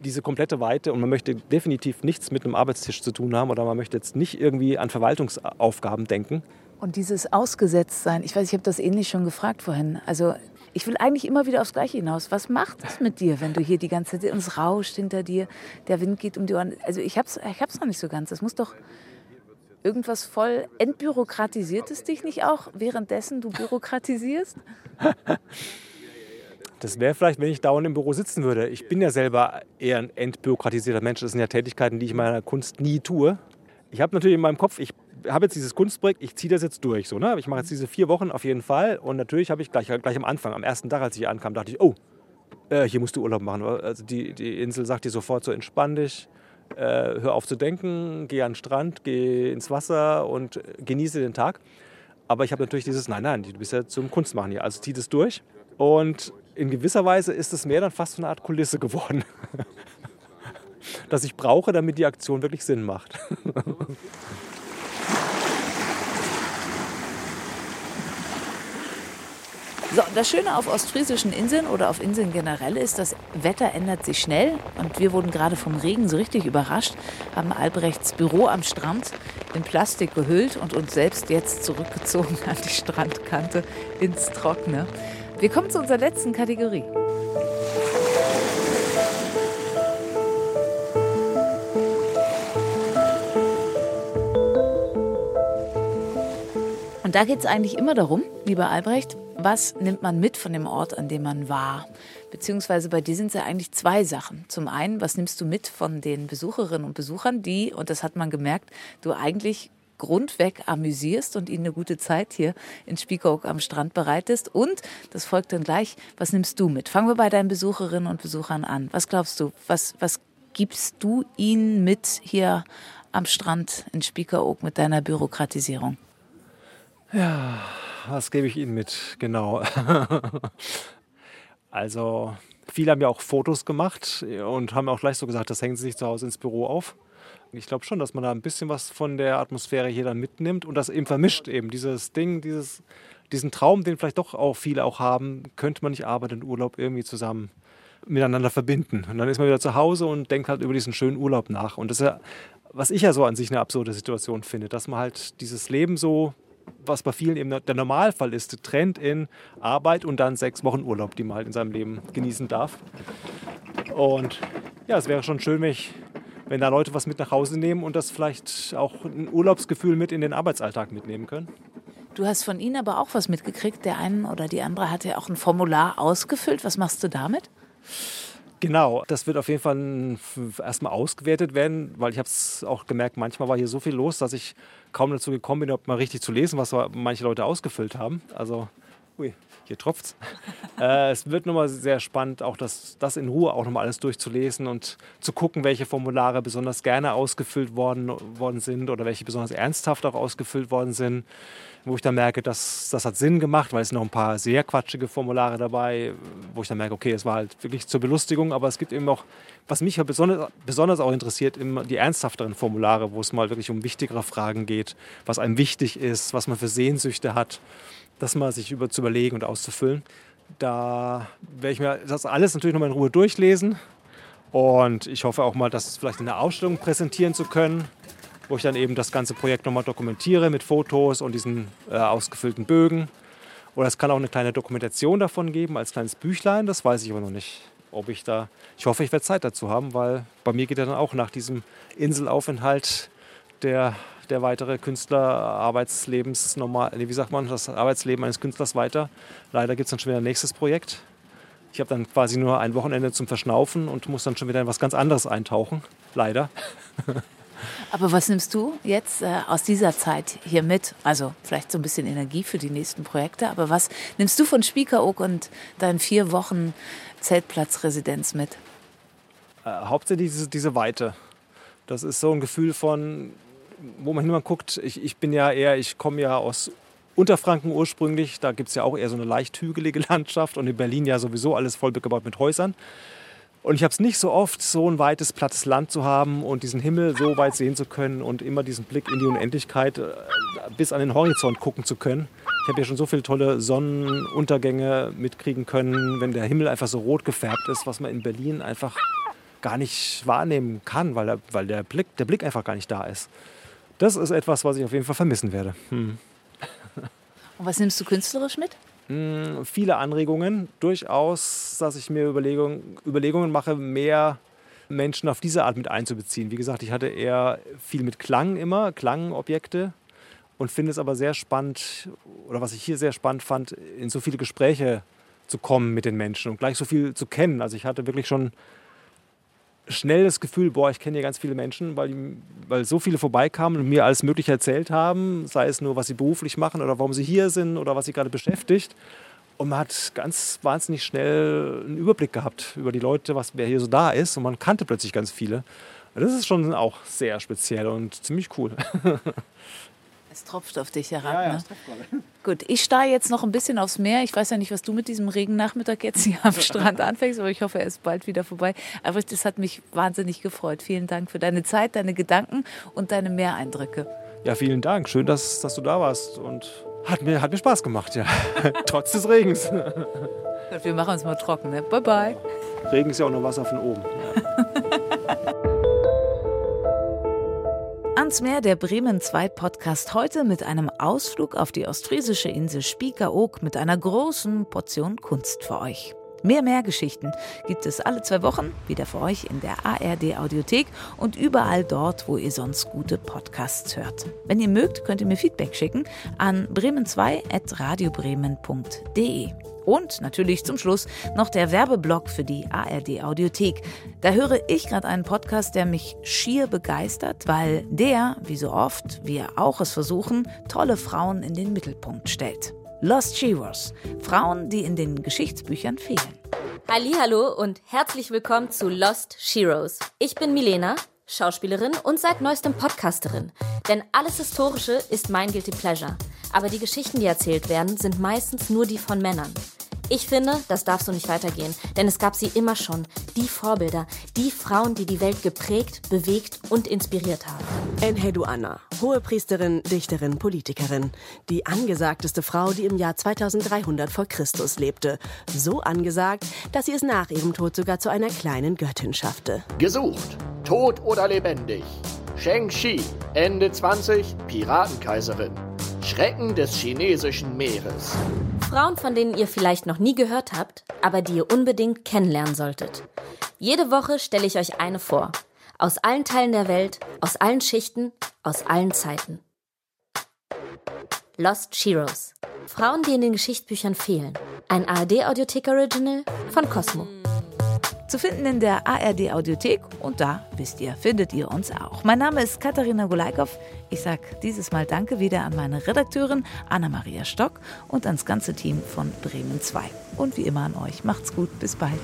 Diese komplette Weite und man möchte definitiv nichts mit einem Arbeitstisch zu tun haben oder man möchte jetzt nicht irgendwie an Verwaltungsaufgaben denken. Und dieses Ausgesetztsein, ich weiß, ich habe das ähnlich schon gefragt vorhin. Also ich will eigentlich immer wieder aufs Gleiche hinaus. Was macht es mit dir, wenn du hier die ganze Zeit, und es rauscht hinter dir, der Wind geht um die Ohren. Also ich habe es ich hab's noch nicht so ganz. Das muss doch irgendwas voll entbürokratisiert es dich nicht auch, währenddessen du bürokratisierst? Das wäre vielleicht, wenn ich dauernd im Büro sitzen würde. Ich bin ja selber eher ein entbürokratisierter Mensch. Das sind ja Tätigkeiten, die ich in meiner Kunst nie tue. Ich habe natürlich in meinem Kopf, ich habe jetzt dieses Kunstprojekt, ich ziehe das jetzt durch. So, ne? Ich mache jetzt diese vier Wochen auf jeden Fall. Und natürlich habe ich gleich, gleich am Anfang, am ersten Tag, als ich hier ankam, dachte ich, oh, äh, hier musst du Urlaub machen. Also die, die Insel sagt dir sofort so, entspann dich, äh, hör auf zu denken, geh an den Strand, geh ins Wasser und genieße den Tag. Aber ich habe natürlich dieses, nein, nein, du bist ja zum Kunstmachen hier, also zieh das durch. Und in gewisser Weise ist es mehr dann fast so eine Art Kulisse geworden, das ich brauche, damit die Aktion wirklich Sinn macht. So, das Schöne auf ostfriesischen Inseln oder auf Inseln generell ist, das Wetter ändert sich schnell und wir wurden gerade vom Regen so richtig überrascht, haben Albrechts Büro am Strand in Plastik gehüllt und uns selbst jetzt zurückgezogen an die Strandkante ins Trockene. Wir kommen zu unserer letzten Kategorie. Und da geht es eigentlich immer darum, lieber Albrecht, was nimmt man mit von dem Ort, an dem man war? Beziehungsweise bei dir sind es ja eigentlich zwei Sachen. Zum einen, was nimmst du mit von den Besucherinnen und Besuchern, die, und das hat man gemerkt, du eigentlich grundweg amüsierst und ihnen eine gute Zeit hier in Spiekeroog am Strand bereitest. Und das folgt dann gleich, was nimmst du mit? Fangen wir bei deinen Besucherinnen und Besuchern an. Was glaubst du, was, was gibst du ihnen mit hier am Strand in Spiekeroog mit deiner Bürokratisierung? Ja, was gebe ich Ihnen mit? Genau. also, viele haben ja auch Fotos gemacht und haben auch gleich so gesagt, das hängen sie sich zu Hause ins Büro auf. Ich glaube schon, dass man da ein bisschen was von der Atmosphäre hier dann mitnimmt und das eben vermischt. Eben dieses Ding, dieses, diesen Traum, den vielleicht doch auch viele auch haben, könnte man nicht Arbeit und Urlaub irgendwie zusammen miteinander verbinden. Und dann ist man wieder zu Hause und denkt halt über diesen schönen Urlaub nach. Und das ist ja, was ich ja so an sich eine absurde Situation finde, dass man halt dieses Leben so was bei vielen eben der Normalfall ist, Trend in Arbeit und dann sechs Wochen Urlaub, die man halt in seinem Leben genießen darf. Und ja, es wäre schon schön, wenn, ich, wenn da Leute was mit nach Hause nehmen und das vielleicht auch ein Urlaubsgefühl mit in den Arbeitsalltag mitnehmen können. Du hast von ihnen aber auch was mitgekriegt. Der eine oder die andere hat ja auch ein Formular ausgefüllt. Was machst du damit? Genau, das wird auf jeden Fall erstmal ausgewertet werden, weil ich habe es auch gemerkt, manchmal war hier so viel los, dass ich kaum dazu gekommen bin, mal richtig zu lesen, was manche Leute ausgefüllt haben. Also, ui, hier tropft's. äh, es wird nochmal sehr spannend, auch das, das in Ruhe auch nochmal alles durchzulesen und zu gucken, welche Formulare besonders gerne ausgefüllt worden, worden sind oder welche besonders ernsthaft auch ausgefüllt worden sind wo ich dann merke, dass das hat Sinn gemacht, weil es noch ein paar sehr quatschige Formulare dabei, wo ich dann merke, okay, es war halt wirklich zur Belustigung, aber es gibt eben auch, was mich besonders, besonders auch interessiert, immer die ernsthafteren Formulare, wo es mal wirklich um wichtigere Fragen geht, was einem wichtig ist, was man für Sehnsüchte hat, das mal sich über, zu überlegen und auszufüllen. Da werde ich mir das alles natürlich nochmal in Ruhe durchlesen und ich hoffe auch mal, das vielleicht in der Ausstellung präsentieren zu können wo ich dann eben das ganze Projekt nochmal dokumentiere mit Fotos und diesen äh, ausgefüllten Bögen. Oder es kann auch eine kleine Dokumentation davon geben als kleines Büchlein, das weiß ich aber noch nicht. Ob ich da, ich hoffe, ich werde Zeit dazu haben, weil bei mir geht ja dann auch nach diesem Inselaufenthalt der, der weitere Künstlerarbeitslebens normal, wie sagt man, das Arbeitsleben eines Künstlers weiter. Leider gibt es dann schon wieder ein nächstes Projekt. Ich habe dann quasi nur ein Wochenende zum Verschnaufen und muss dann schon wieder in was ganz anderes eintauchen. Leider. Aber was nimmst du jetzt äh, aus dieser Zeit hier mit? Also vielleicht so ein bisschen Energie für die nächsten Projekte, aber was nimmst du von Spiekeroog und deinen vier Wochen Zeltplatzresidenz mit? Äh, hauptsächlich diese, diese Weite. Das ist so ein Gefühl von, wo man immer guckt, ich, ich bin ja eher, ich komme ja aus Unterfranken ursprünglich, da gibt es ja auch eher so eine leicht hügelige Landschaft und in Berlin ja sowieso alles voll bebaut mit Häusern. Und ich habe es nicht so oft, so ein weites, plattes Land zu haben und diesen Himmel so weit sehen zu können und immer diesen Blick in die Unendlichkeit äh, bis an den Horizont gucken zu können. Ich habe ja schon so viele tolle Sonnenuntergänge mitkriegen können, wenn der Himmel einfach so rot gefärbt ist, was man in Berlin einfach gar nicht wahrnehmen kann, weil, der, weil der, Blick, der Blick einfach gar nicht da ist. Das ist etwas, was ich auf jeden Fall vermissen werde. Hm. Und was nimmst du künstlerisch mit? Hm, viele Anregungen. Durchaus, dass ich mir Überlegung, Überlegungen mache, mehr Menschen auf diese Art mit einzubeziehen. Wie gesagt, ich hatte eher viel mit Klang immer, Klangobjekte und finde es aber sehr spannend, oder was ich hier sehr spannend fand, in so viele Gespräche zu kommen mit den Menschen und gleich so viel zu kennen. Also ich hatte wirklich schon schnell das Gefühl, boah, ich kenne hier ganz viele Menschen, weil, weil so viele vorbeikamen und mir alles Mögliche erzählt haben, sei es nur, was sie beruflich machen oder warum sie hier sind oder was sie gerade beschäftigt. Und man hat ganz wahnsinnig schnell einen Überblick gehabt über die Leute, was, wer hier so da ist. Und man kannte plötzlich ganz viele. Das ist schon auch sehr speziell und ziemlich cool. Es tropft auf dich herab. Ja, ja, ne? Gut, ich starre jetzt noch ein bisschen aufs Meer. Ich weiß ja nicht, was du mit diesem Regennachmittag jetzt hier am Strand anfängst, aber ich hoffe, er ist bald wieder vorbei. Aber das hat mich wahnsinnig gefreut. Vielen Dank für deine Zeit, deine Gedanken und deine Meereindrücke. Ja, vielen Dank. Schön, dass, dass du da warst. Und hat mir, hat mir Spaß gemacht, ja. Trotz des Regens. wir machen uns mal trocken, ne? Bye, bye. Regen ist ja auch nur Wasser von oben. Ja. Ans Meer, der Bremen 2 Podcast heute mit einem Ausflug auf die ostfriesische Insel Spiekeroog mit einer großen Portion Kunst für euch. Mehr Meergeschichten gibt es alle zwei Wochen wieder für euch in der ARD Audiothek und überall dort, wo ihr sonst gute Podcasts hört. Wenn ihr mögt, könnt ihr mir Feedback schicken an bremen2.radiobremen.de. Und natürlich zum Schluss noch der Werbeblock für die ARD Audiothek. Da höre ich gerade einen Podcast, der mich schier begeistert, weil der, wie so oft, wir auch es versuchen, tolle Frauen in den Mittelpunkt stellt. Lost Heroes, Frauen, die in den Geschichtsbüchern fehlen. Hallo und herzlich willkommen zu Lost Heroes. Ich bin Milena, Schauspielerin und seit neuestem Podcasterin. Denn alles Historische ist mein Guilty Pleasure. Aber die Geschichten, die erzählt werden, sind meistens nur die von Männern. Ich finde, das darf so nicht weitergehen, denn es gab sie immer schon. Die Vorbilder, die Frauen, die die Welt geprägt, bewegt und inspiriert haben. Enhedu Anna, Hohepriesterin, Dichterin, Politikerin. Die angesagteste Frau, die im Jahr 2300 vor Christus lebte. So angesagt, dass sie es nach ihrem Tod sogar zu einer kleinen Göttin schaffte. Gesucht, tot oder lebendig. Sheng Shi, Ende 20, Piratenkaiserin. Schrecken des chinesischen Meeres. Frauen, von denen ihr vielleicht noch nie gehört habt, aber die ihr unbedingt kennenlernen solltet. Jede Woche stelle ich euch eine vor. Aus allen Teilen der Welt, aus allen Schichten, aus allen Zeiten. Lost Heroes. Frauen, die in den Geschichtsbüchern fehlen. Ein ARD-Audiothek Original von Cosmo. Zu finden in der ARD Audiothek und da, wisst ihr, findet ihr uns auch. Mein Name ist Katharina Gulaikow. Ich sage dieses Mal Danke wieder an meine Redakteurin Anna-Maria Stock und ans ganze Team von Bremen 2. Und wie immer an euch. Macht's gut, bis bald.